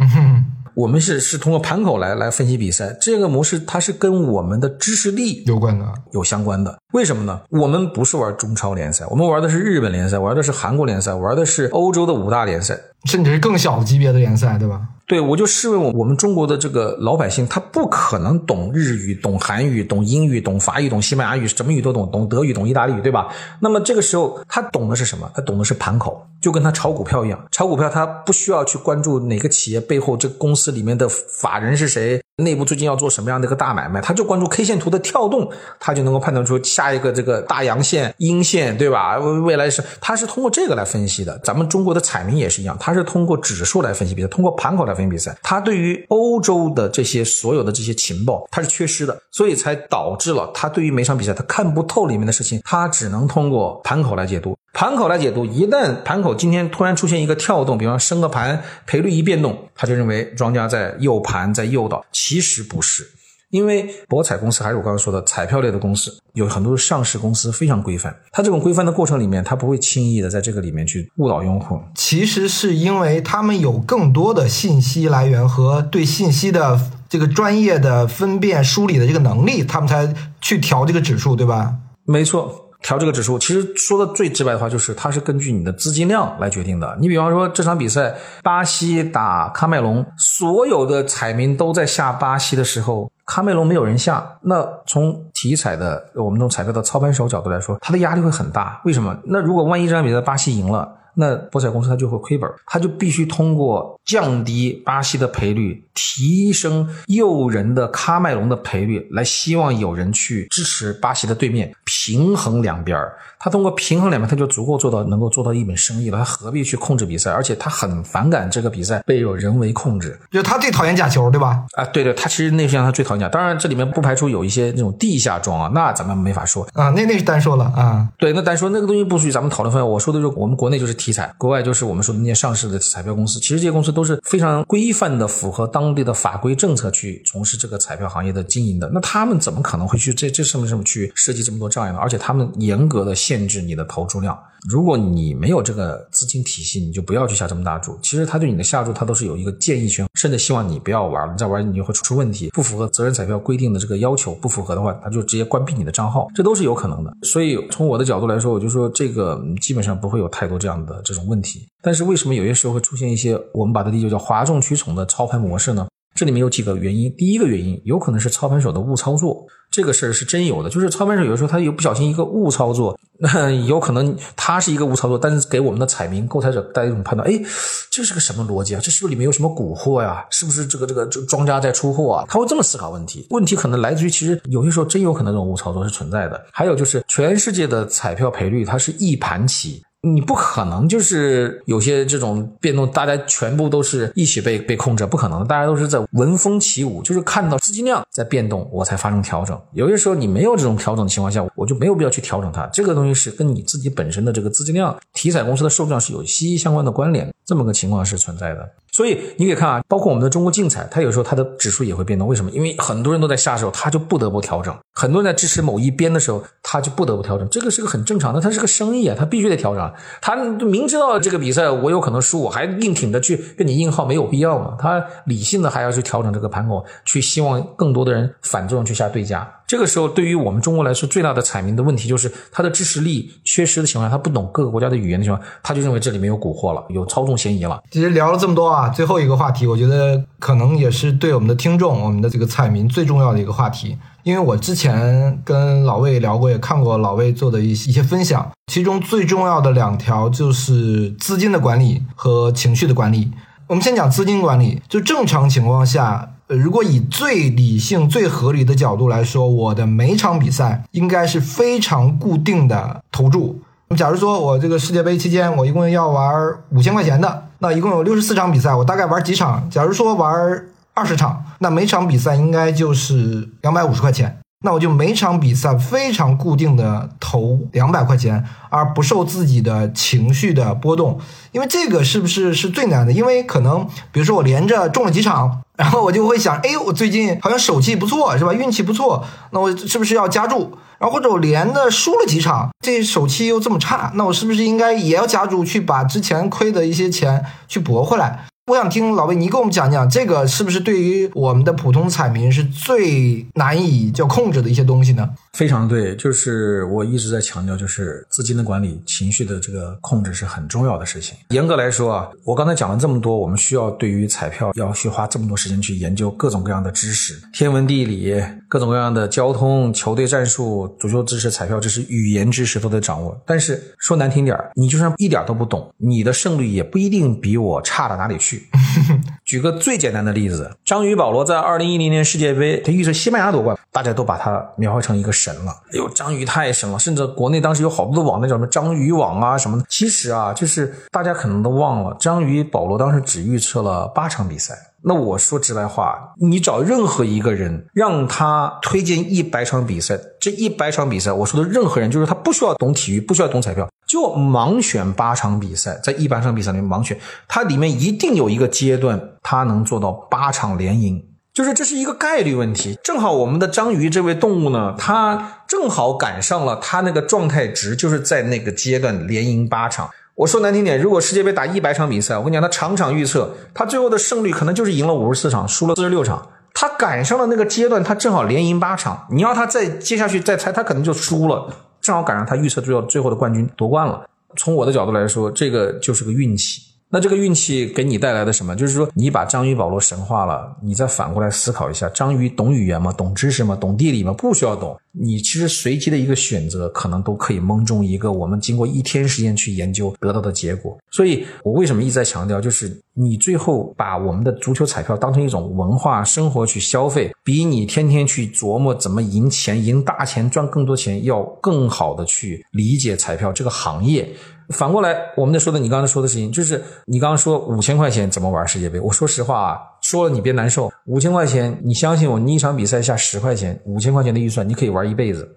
我们是是通过盘口来来分析比赛，这个模式它是跟我们的知识力有关的，有相关的。为什么呢？我们不是玩中超联赛，我们玩的是日本联赛，玩的是韩国联赛，玩的是欧洲的五大联赛，甚至是更小级别的联赛，对吧？对，我就试问我，我们中国的这个老百姓，他不可能懂日语、懂韩语、懂英语、懂法语、懂西班牙语，什么语都懂，懂德语、懂意大利语，对吧？那么这个时候，他懂的是什么？他懂的是盘口，就跟他炒股票一样。炒股票，他不需要去关注哪个企业背后这公司里面的法人是谁，内部最近要做什么样的一个大买卖，他就关注 K 线图的跳动，他就能够判断出下一个这个大阳线、阴线，对吧？未来是，他是通过这个来分析的。咱们中国的彩民也是一样，他是通过指数来分析比赛，通过盘口来分析比赛，他对。于欧洲的这些所有的这些情报，他是缺失的，所以才导致了他对于每场比赛他看不透里面的事情，他只能通过盘口来解读。盘口来解读，一旦盘口今天突然出现一个跳动，比方升个盘，赔率一变动，他就认为庄家在诱盘，在诱导，其实不是。因为博彩公司还是我刚刚说的彩票类的公司，有很多上市公司非常规范。它这种规范的过程里面，它不会轻易的在这个里面去误导用户。其实是因为他们有更多的信息来源和对信息的这个专业的分辨梳理的这个能力，他们才去调这个指数，对吧？没错。调这个指数，其实说的最直白的话，就是它是根据你的资金量来决定的。你比方说这场比赛，巴西打喀麦隆，所有的彩民都在下巴西的时候，喀麦隆没有人下。那从体彩的我们从彩票的操盘手角度来说，他的压力会很大。为什么？那如果万一这场比赛巴西赢了？那博彩公司它就会亏本，它就必须通过降低巴西的赔率，提升诱人的喀麦隆的赔率，来希望有人去支持巴西的对面，平衡两边儿。他通过平衡两边，他就足够做到能够做到一本生意了。他何必去控制比赛？而且他很反感这个比赛被有人为控制。就他最讨厌假球，对吧？啊，对对，他其实内向，他最讨厌假。当然，这里面不排除有一些那种地下庄啊，那咱们没法说啊。那那是单说了啊。对，那单说那个东西不属于咱们讨论范围。我说的就是我们国内就是体彩，国外就是我们说的那些上市的彩票公司。其实这些公司都是非常规范的，符合当地的法规政策去从事这个彩票行业的经营的。那他们怎么可能会去这这什么什么去设计这么多障碍呢？而且他们严格的限制你的投。注量，如果你没有这个资金体系，你就不要去下这么大注。其实他对你的下注，他都是有一个建议权，甚至希望你不要玩了，再玩你就会出问题，不符合责任彩票规定的这个要求，不符合的话，他就直接关闭你的账号，这都是有可能的。所以从我的角度来说，我就说这个基本上不会有太多这样的这种问题。但是为什么有些时候会出现一些我们把它理解叫哗众取宠的操盘模式呢？这里面有几个原因，第一个原因有可能是操盘手的误操作，这个事儿是真有的，就是操盘手有的时候他有不小心一个误操作，那有可能他是一个误操作，但是给我们的彩民购彩者带来一种判断，哎，这是个什么逻辑啊？这是不是里面有什么蛊惑呀？是不是这个这个这庄家在出货啊？他会这么思考问题，问题可能来自于其实有些时候真有可能这种误操作是存在的。还有就是全世界的彩票赔率它是一盘棋。你不可能就是有些这种变动，大家全部都是一起被被控制，不可能，大家都是在闻风起舞，就是看到资金量在变动，我才发生调整。有些时候你没有这种调整的情况下，我就没有必要去调整它。这个东西是跟你自己本身的这个资金量、体彩公司的数量是有息息相关的关联，这么个情况是存在的。所以你可以看啊，包括我们的中国竞彩，它有时候它的指数也会变动。为什么？因为很多人都在下手，它就不得不调整；很多人在支持某一边的时候，它就不得不调整。这个是个很正常的，它是个生意啊，它必须得调整。他明知道这个比赛我有可能输，我还硬挺着去跟你硬耗，没有必要嘛。他理性的还要去调整这个盘口，去希望更多的人反作用去下对家。这个时候，对于我们中国来说，最大的彩民的问题就是他的支持力缺失的情况下，他不懂各个国家的语言的情况，他就认为这里面有蛊惑了，有操纵嫌疑了。其实聊了这么多啊，最后一个话题，我觉得可能也是对我们的听众、我们的这个彩民最重要的一个话题。因为我之前跟老魏聊过，也看过老魏做的一些一些分享，其中最重要的两条就是资金的管理和情绪的管理。我们先讲资金管理，就正常情况下。呃，如果以最理性、最合理的角度来说，我的每场比赛应该是非常固定的投注。假如说我这个世界杯期间，我一共要玩五千块钱的，那一共有六十四场比赛，我大概玩几场？假如说玩二十场，那每场比赛应该就是两百五十块钱。那我就每场比赛非常固定的投两百块钱，而不受自己的情绪的波动，因为这个是不是是最难的？因为可能比如说我连着中了几场，然后我就会想，哎，我最近好像手气不错，是吧？运气不错，那我是不是要加注？然后或者我连着输了几场，这手气又这么差，那我是不是应该也要加注去把之前亏的一些钱去博回来？我想听老魏，你给我们讲讲这个是不是对于我们的普通彩民是最难以叫控制的一些东西呢？非常对，就是我一直在强调，就是资金的管理、情绪的这个控制是很重要的事情。严格来说啊，我刚才讲了这么多，我们需要对于彩票要去花这么多时间去研究各种各样的知识，天文地理、各种各样的交通、球队战术、足球知识、彩票知识、语言知识都得掌握。但是说难听点儿，你就算一点都不懂，你的胜率也不一定比我差到哪里去。举个最简单的例子，章鱼保罗在二零一零年世界杯，他预测西班牙夺冠，大家都把他描绘成一个神了。哎呦，章鱼太神了，甚至国内当时有好多的网，那叫什么章鱼网啊什么的。其实啊，就是大家可能都忘了，章鱼保罗当时只预测了八场比赛。那我说直白话，你找任何一个人让他推荐一百场比赛，这一百场比赛，我说的任何人，就是他不需要懂体育，不需要懂彩票。就盲选八场比赛，在一百场比赛里面盲选，它里面一定有一个阶段，它能做到八场连赢，就是这是一个概率问题。正好我们的章鱼这位动物呢，它正好赶上了它那个状态值，就是在那个阶段连赢八场。我说难听点，如果世界杯打一百场比赛，我跟你讲，他场场预测，他最后的胜率可能就是赢了五十四场，输了四十六场。他赶上了那个阶段，他正好连赢八场。你要他再接下去再猜，他可能就输了。正好赶上他预测最后最后的冠军夺冠了。从我的角度来说，这个就是个运气。那这个运气给你带来的什么？就是说，你把章鱼保罗神化了，你再反过来思考一下：章鱼懂语言吗？懂知识吗？懂地理吗？不需要懂。你其实随机的一个选择，可能都可以蒙中一个我们经过一天时间去研究得到的结果。所以我为什么一再强调，就是你最后把我们的足球彩票当成一种文化生活去消费，比你天天去琢磨怎么赢钱、赢大钱、赚更多钱，要更好的去理解彩票这个行业。反过来，我们在说的你刚才说的事情，就是你刚刚说五千块钱怎么玩世界杯？我说实话啊，说了你别难受。五千块钱，你相信我，你一场比赛下十块钱，五千块钱的预算，你可以玩一辈子。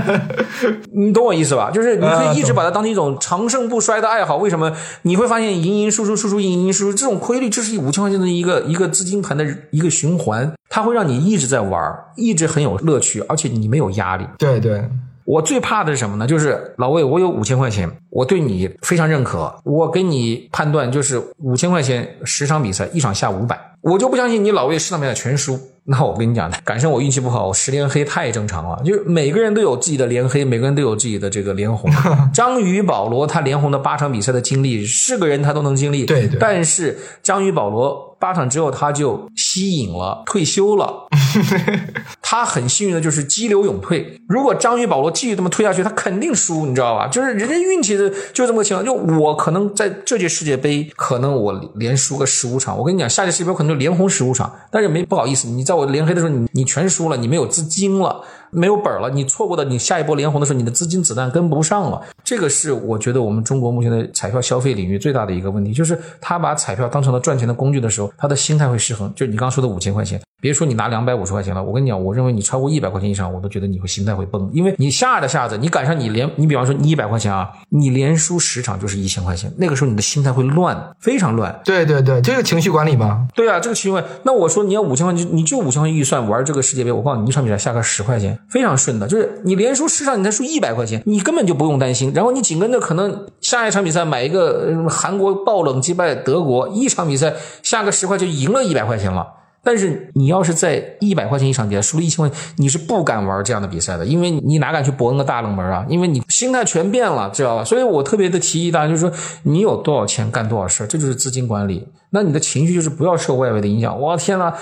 你懂我意思吧？就是你可以一直把它当成一种长盛不衰的爱好。为什么？你会发现赢赢输输输输赢赢输输这种规律，这是五千块钱的一个一个资金盘的一个循环，它会让你一直在玩，一直很有乐趣，而且你没有压力。对对。我最怕的是什么呢？就是老魏，我有五千块钱，我对你非常认可，我给你判断就是五千块钱十场比赛一场下五百，我就不相信你老魏十场比赛全输。那我跟你讲，赶上我运气不好，我十连黑太正常了。就是每个人都有自己的连黑，每个人都有自己的这个连红。章鱼保罗他连红的八场比赛的经历，是个人他都能经历。对对。但是章鱼保罗八场之后他就吸引了，退休了。他很幸运的就是激流勇退。如果章鱼保罗继续这么推下去，他肯定输，你知道吧？就是人家运气的就这么个情况。就我可能在这届世界杯，可能我连输个十五场。我跟你讲，下届世界杯可能就连红十五场。但是没不好意思，你在我连黑的时候，你你全输了，你没有资金了。没有本了，你错过的你下一波连红的时候，你的资金子弹跟不上了。这个是我觉得我们中国目前的彩票消费领域最大的一个问题，就是他把彩票当成了赚钱的工具的时候，他的心态会失衡。就你刚刚说的五千块钱。别说你拿两百五十块钱了，我跟你讲，我认为你超过一百块钱以上，我都觉得你会心态会崩，因为你下着下着，你赶上你连你比方说你一百块钱啊，你连输十场就是一千块钱，那个时候你的心态会乱，非常乱。对对对，这个情绪管理嘛。对啊，这个情绪管理。那我说你要五千块钱，你就五千块钱预算玩这个世界杯，我告诉你，一场比赛下个十块钱，非常顺的，就是你连输十场，你才输一百块钱，你根本就不用担心。然后你紧跟着可能下一场比赛买一个韩国爆冷击败德国，一场比赛下个十块就赢了一百块钱了。但是你要是在一百块钱一场比赛输了一千块钱，你是不敢玩这样的比赛的，因为你哪敢去博那个大冷门啊？因为你心态全变了，知道吧？所以我特别的提议大家，就是说你有多少钱干多少事，这就是资金管理。那你的情绪就是不要受外围的影响。我天呐，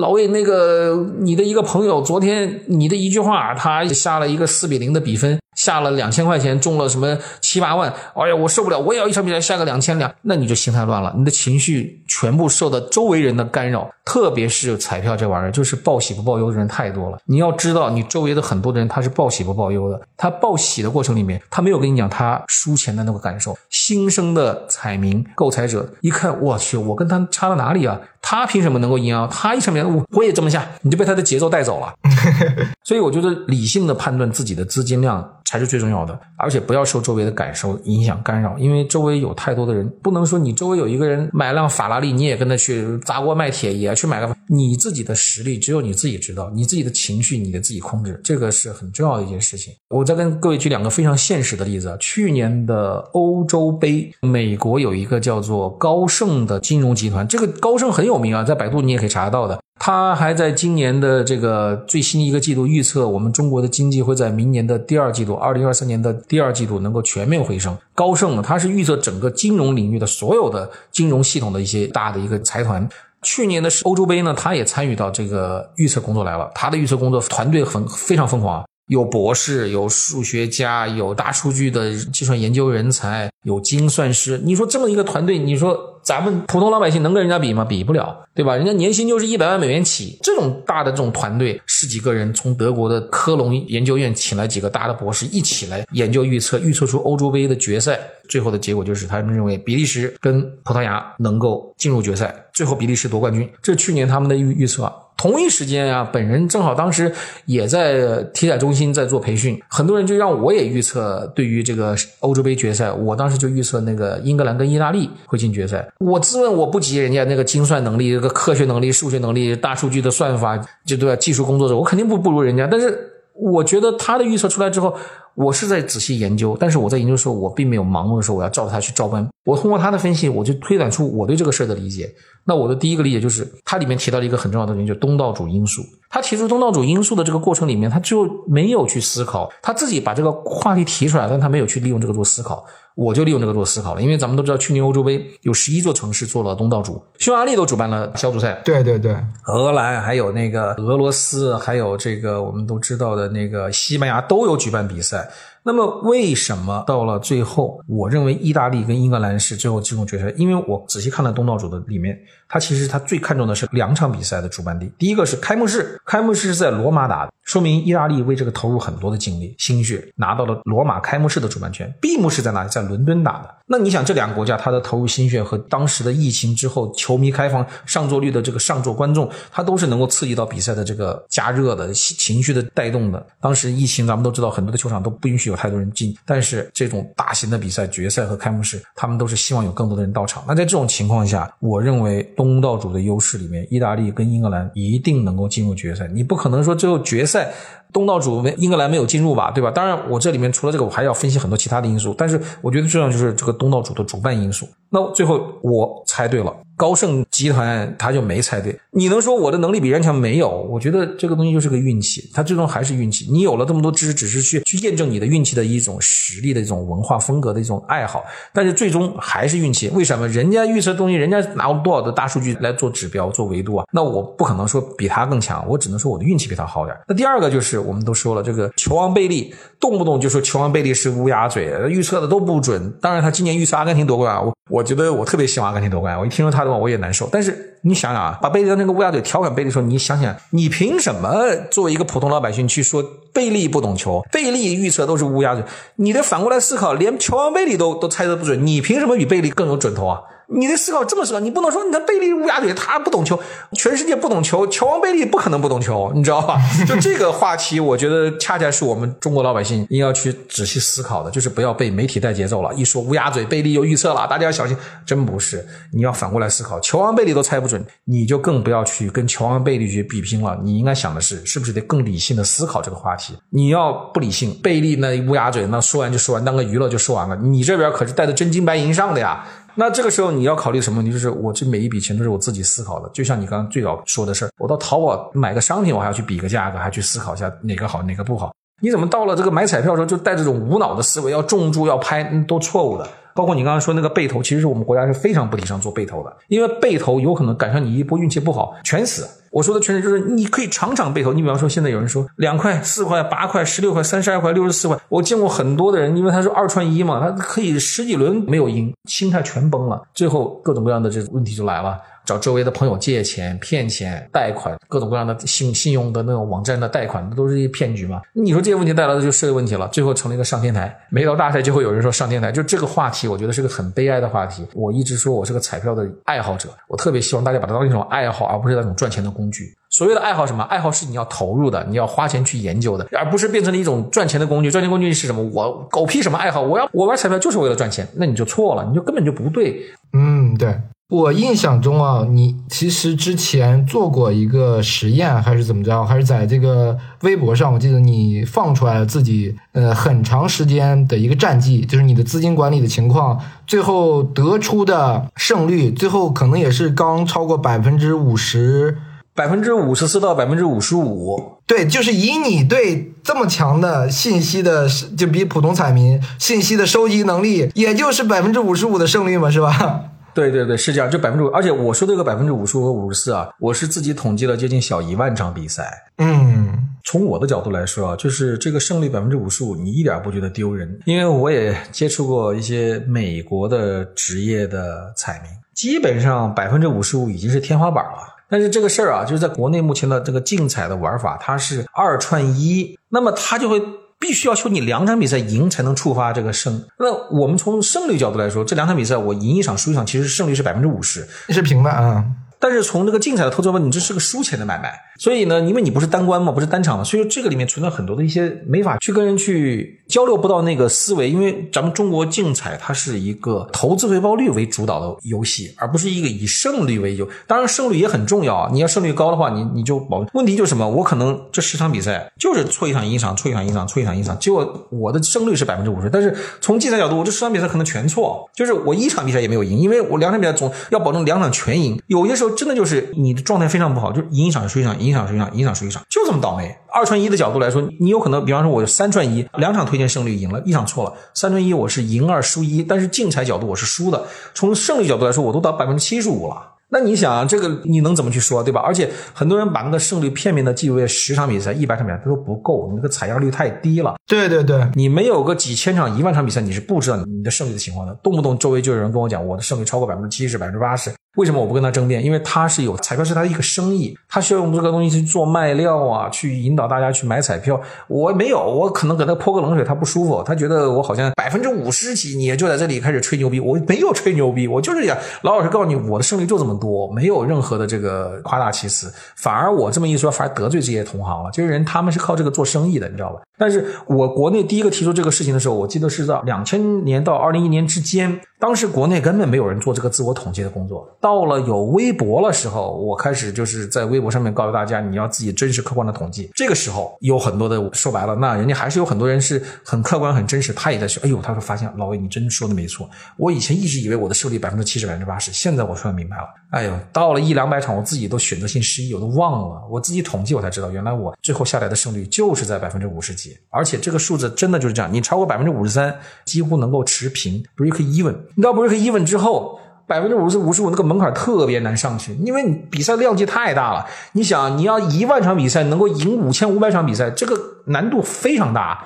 老魏那个你的一个朋友昨天你的一句话，他下了一个四比零的比分。下了两千块钱，中了什么七八万？哎呀，我受不了！我也要一场比赛下个两千两，那你就心态乱了，你的情绪全部受到周围人的干扰，特别是彩票这玩意儿，就是报喜不报忧的人太多了。你要知道，你周围的很多的人他是报喜不报忧的，他报喜的过程里面，他没有跟你讲他输钱的那个感受。新生的彩民购彩者一看，我去，我跟他差到哪里啊？他凭什么能够赢啊？他一场比赛我我也这么下，你就被他的节奏带走了。所以我觉得理性的判断自己的资金量。才是最重要的，而且不要受周围的感受影响干扰，因为周围有太多的人，不能说你周围有一个人买辆法拉利，你也跟他去砸锅卖铁，也去买个。你自己的实力只有你自己知道，你自己的情绪你得自己控制，这个是很重要的一件事情。我再跟各位举两个非常现实的例子，去年的欧洲杯，美国有一个叫做高盛的金融集团，这个高盛很有名啊，在百度你也可以查得到的。他还在今年的这个最新一个季度预测，我们中国的经济会在明年的第二季度，二零二三年的第二季度能够全面回升。高盛呢，它是预测整个金融领域的所有的金融系统的一些大的一个财团。去年的欧洲杯呢，他也参与到这个预测工作来了。他的预测工作团队很非常疯狂，有博士，有数学家，有大数据的计算研究人才，有精算师。你说这么一个团队，你说？咱们普通老百姓能跟人家比吗？比不了，对吧？人家年薪就是一百万美元起，这种大的这种团队，十几个人从德国的科隆研究院请来几个大的博士一起来研究预测，预测出欧洲杯的决赛，最后的结果就是他们认为比利时跟葡萄牙能够进入决赛，最后比利时夺冠军。这是去年他们的预预测。同一时间啊，本人正好当时也在体彩中心在做培训，很多人就让我也预测对于这个欧洲杯决赛，我当时就预测那个英格兰跟意大利会进决赛。我自问我不及人家那个精算能力、这个科学能力、数学能力、大数据的算法，就对吧？技术工作者，我肯定不不如人家。但是我觉得他的预测出来之后。我是在仔细研究，但是我在研究的时候，我并没有盲目的说，我要照着他去照搬。我通过他的分析，我就推断出我对这个事儿的理解。那我的第一个理解就是，他里面提到了一个很重要的东西，就是东道主因素。他提出东道主因素的这个过程里面，他就没有去思考，他自己把这个话题提出来，但他没有去利用这个做思考。我就利用这个做思考了，因为咱们都知道，去年欧洲杯有十一座城市做了东道主，匈牙利都主办了小组赛，对对对，荷兰还有那个俄罗斯，还有这个我们都知道的那个西班牙都有举办比赛。那么为什么到了最后，我认为意大利跟英格兰是最后进入决赛？因为我仔细看了东道主的里面，他其实他最看重的是两场比赛的主办地。第一个是开幕式，开幕式是在罗马打的，说明意大利为这个投入很多的精力、心血，拿到了罗马开幕式的主办权。闭幕式在哪里？在伦敦打的。那你想，这两个国家他的投入心血和当时的疫情之后球迷开放上座率的这个上座观众，他都是能够刺激到比赛的这个加热的情绪的带动的。当时疫情咱们都知道，很多的球场都不允许。有太多人进，但是这种大型的比赛、决赛和开幕式，他们都是希望有更多的人到场。那在这种情况下，我认为东道主的优势里面，意大利跟英格兰一定能够进入决赛。你不可能说最后决赛东道主没英格兰没有进入吧，对吧？当然，我这里面除了这个，我还要分析很多其他的因素。但是我觉得重要就是这个东道主的主办因素。那最后我猜对了。高盛集团他就没猜对，你能说我的能力比人强没有？我觉得这个东西就是个运气，它最终还是运气。你有了这么多知识，只是去去验证你的运气的一种实力的一种文化风格的一种爱好，但是最终还是运气。为什么？人家预测东西，人家拿多少的大数据来做指标、做维度啊？那我不可能说比他更强，我只能说我的运气比他好点。那第二个就是我们都说了，这个球王贝利动不动就说球王贝利是乌鸦嘴，预测的都不准。当然他今年预测阿根廷夺冠啊，我。我觉得我特别希望阿根廷夺冠。我一听说他的话，我也难受。但是你想想啊，把贝利当那个乌鸦嘴调侃贝利说，你想想，你凭什么作为一个普通老百姓去说贝利不懂球？贝利预测都是乌鸦嘴，你得反过来思考，连球王贝利都都猜的不准，你凭什么比贝利更有准头啊？你的思考这么思考，你不能说你看贝利乌鸦嘴，他不懂球，全世界不懂球，球王贝利不可能不懂球，你知道吧？就这个话题，我觉得恰恰是我们中国老百姓应该去仔细思考的，就是不要被媒体带节奏了。一说乌鸦嘴，贝利又预测了，大家要小心。真不是，你要反过来思考，球王贝利都猜不准，你就更不要去跟球王贝利去比拼了。你应该想的是，是不是得更理性的思考这个话题？你要不理性，贝利那乌鸦嘴，那说完就说完，当个娱乐就说完了。你这边可是带着真金白银上的呀。那这个时候你要考虑什么问题？就是我这每一笔钱都是我自己思考的，就像你刚刚最早说的事儿，我到淘宝买个商品，我还要去比个价格，还去思考一下哪个好哪个不好。你怎么到了这个买彩票的时候就带这种无脑的思维，要重注要拍，都错误的。包括你刚刚说那个背投，其实是我们国家是非常不提倡做背投的，因为背投有可能赶上你一波运气不好，全死。我说的全死就是你可以场场背投。你比方说现在有人说两块、四块、八块、十六块、三十二块、六十四块，我见过很多的人，因为他是二串一嘛，他可以十几轮没有赢，心态全崩了，最后各种各样的这种问题就来了。找周围的朋友借钱、骗钱、贷款，各种各样的信信用的那种网站的贷款，都是一些骗局嘛。你说这些问题带来的就社会问题了，最后成了一个上天台。每到大赛就会有人说上天台，就这个话题，我觉得是个很悲哀的话题。我一直说我是个彩票的爱好者，我特别希望大家把它当成一种爱好，而不是那种赚钱的工具。所谓的爱好什么？爱好是你要投入的，你要花钱去研究的，而不是变成了一种赚钱的工具。赚钱工具是什么？我狗屁什么爱好？我要我玩彩票就是为了赚钱，那你就错了，你就根本就不对。嗯，对。我印象中啊，你其实之前做过一个实验，还是怎么着？还是在这个微博上，我记得你放出来了自己呃很长时间的一个战绩，就是你的资金管理的情况，最后得出的胜率，最后可能也是刚超过百分之五十，百分之五十四到百分之五十五。对，就是以你对这么强的信息的，就比普通彩民信息的收集能力，也就是百分之五十五的胜率嘛，是吧？对对对，是这样，就百分之五，而且我说这个百分之五十五和五十四啊，我是自己统计了接近小一万场比赛。嗯，从我的角度来说啊，就是这个胜率百分之五十五，你一点不觉得丢人？因为我也接触过一些美国的职业的彩民，基本上百分之五十五已经是天花板了。但是这个事儿啊，就是在国内目前的这个竞彩的玩法，它是二串一，那么它就会。必须要求你两场比赛赢才能触发这个胜。那我们从胜率角度来说，这两场比赛我赢一场输一场，其实胜率是百分之五十，是平的啊。但是从这个竞彩的投资问，你这是个输钱的买卖。所以呢，因为你不是单关嘛，不是单场嘛，所以说这个里面存在很多的一些没法去跟人去交流不到那个思维。因为咱们中国竞彩它是一个投资回报率为主导的游戏，而不是一个以胜率为优。当然胜率也很重要啊，你要胜率高的话，你你就保。问题就是什么？我可能这十场比赛就是错一场赢一场，错一场赢一场，错一场赢一场，结果我的胜率是百分之五十。但是从竞彩角度，我这十场比赛可能全错，就是我一场比赛也没有赢，因为我两场比赛总要保证两场全赢。有些时候真的就是你的状态非常不好，就赢一场输一场，赢一场输一场，赢一场输一场，就这么倒霉。二串一的角度来说，你有可能，比方说，我三串一，两场推荐胜率赢了，一场错了。三串一我是赢二输一，但是竞彩角度我是输的。从胜率角度来说，我都到百分之七十五了。那你想，这个你能怎么去说，对吧？而且很多人把那个胜率片面的记为十场比赛、一百场比赛，他说不够，你那个采样率太低了。对对对，你没有个几千场、一万场比赛，你是不知道你的胜率的情况的。动不动周围就有人跟我讲，我的胜率超过百分之七十、百分之八十。为什么我不跟他争辩？因为他是有彩票是他的一个生意，他需要用这个东西去做卖料啊，去引导大家去买彩票。我没有，我可能给他泼个冷水，他不舒服，他觉得我好像百分之五十几，你就在这里开始吹牛逼。我没有吹牛逼，我就是想老老实告诉你，我的胜率就这么多，没有任何的这个夸大其词。反而我这么一说，反而得罪这些同行了。这些人他们是靠这个做生意的，你知道吧？但是我国内第一个提出这个事情的时候，我记得是在两千年到二零一年之间。当时国内根本没有人做这个自我统计的工作，到了有微博的时候，我开始就是在微博上面告诉大家，你要自己真实客观的统计。这个时候有很多的说白了，那人家还是有很多人是很客观、很真实，他也在说，哎呦，他说发现老魏你真说的没错，我以前一直以为我的胜率百分之七十、百分之八十，现在我算明白了，哎呦，到了一两百场，我自己都选择性失忆，我都忘了，我自己统计我才知道，原来我最后下来的胜率就是在百分之五十几，而且这个数字真的就是这样，你超过百分之五十三，几乎能够持平，break even，你知道 break even。之后百分之五十五十五那个门槛特别难上去，因为你比赛量级太大了。你想，你要一万场比赛能够赢五千五百场比赛，这个难度非常大。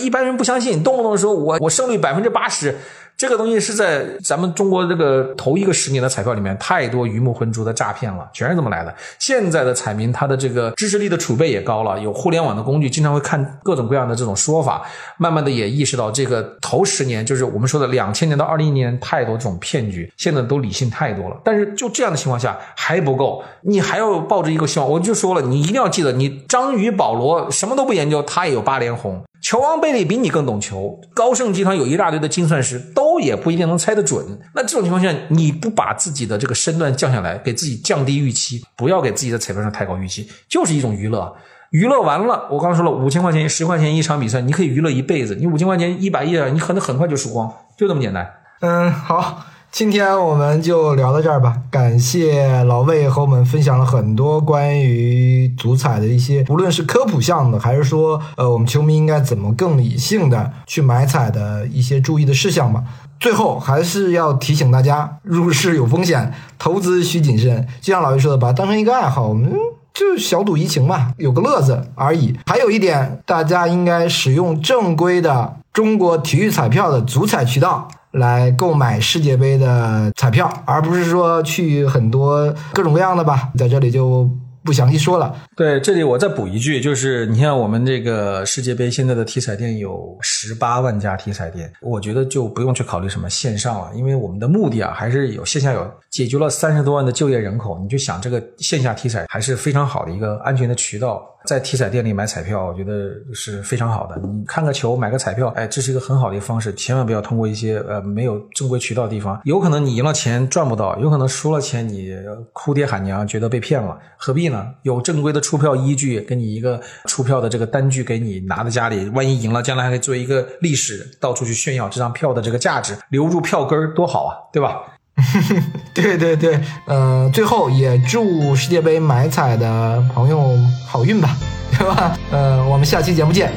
一般人不相信，动不动说我我胜率百分之八十，这个东西是在咱们中国这个头一个十年的彩票里面，太多鱼目混珠的诈骗了，全是这么来的。现在的彩民他的这个知识力的储备也高了，有互联网的工具，经常会看各种各样的这种说法，慢慢的也意识到这个头十年就是我们说的两千年到二零年太多这种骗局，现在都理性太多了。但是就这样的情况下还不够，你还要抱着一个希望。我就说了，你一定要记得，你章鱼保罗什么都不研究，他也有八连红。球王贝利比你更懂球，高盛集团有一大堆的精算师，都也不一定能猜得准。那这种情况下，你不把自己的这个身段降下来，给自己降低预期，不要给自己的彩票上太高预期，就是一种娱乐。娱乐完了，我刚刚说了，五千块钱、十块钱一场比赛，你可以娱乐一辈子。你五千块钱、一百亿，你可能很快就输光，就这么简单。嗯，好。今天我们就聊到这儿吧，感谢老魏和我们分享了很多关于足彩的一些，无论是科普项的，还是说，呃，我们球迷应该怎么更理性的去买彩的一些注意的事项吧。最后还是要提醒大家，入市有风险，投资需谨慎。就像老魏说的，把它当成一个爱好，我们就小赌怡情嘛，有个乐子而已。还有一点，大家应该使用正规的中国体育彩票的足彩渠道。来购买世界杯的彩票，而不是说去很多各种各样的吧，在这里就不详细说了。对，这里我再补一句，就是你像我们这个世界杯现在的体彩店有十八万家体彩店，我觉得就不用去考虑什么线上了，因为我们的目的啊还是有线下有。解决了三十多万的就业人口，你就想这个线下体彩还是非常好的一个安全的渠道，在体彩店里买彩票，我觉得是非常好的。你看个球，买个彩票，哎，这是一个很好的一个方式。千万不要通过一些呃没有正规渠道的地方，有可能你赢了钱赚不到，有可能输了钱你哭爹喊娘，觉得被骗了，何必呢？有正规的出票依据，给你一个出票的这个单据给你拿在家里，万一赢了，将来还可以做一个历史，到处去炫耀这张票的这个价值，留住票根儿多好啊，对吧？对对对，呃，最后也祝世界杯买彩的朋友好运吧，对吧？呃，我们下期节目见。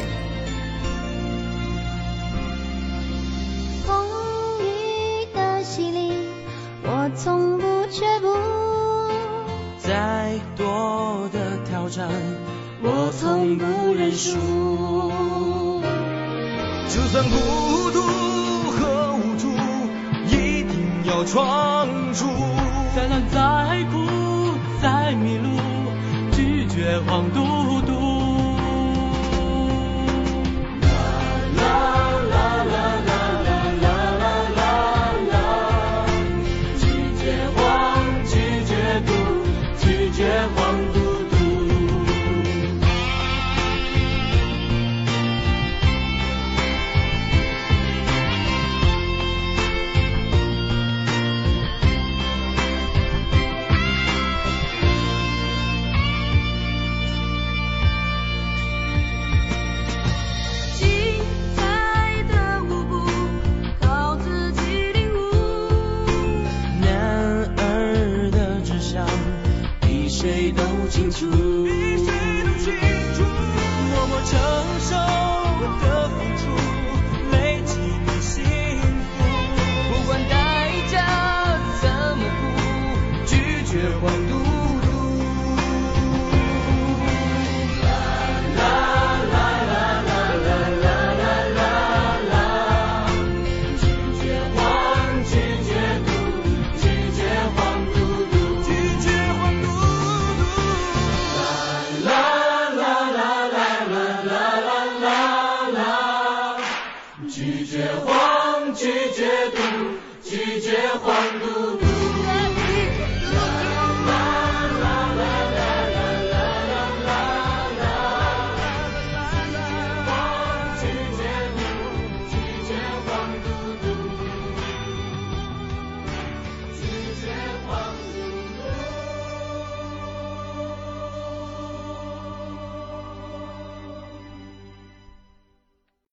风雨的洗礼，我从战，我从不认输。就算孤独和无助，一定。要闯出，再难再苦再迷路，拒绝黄嘟嘟。嘟嘟。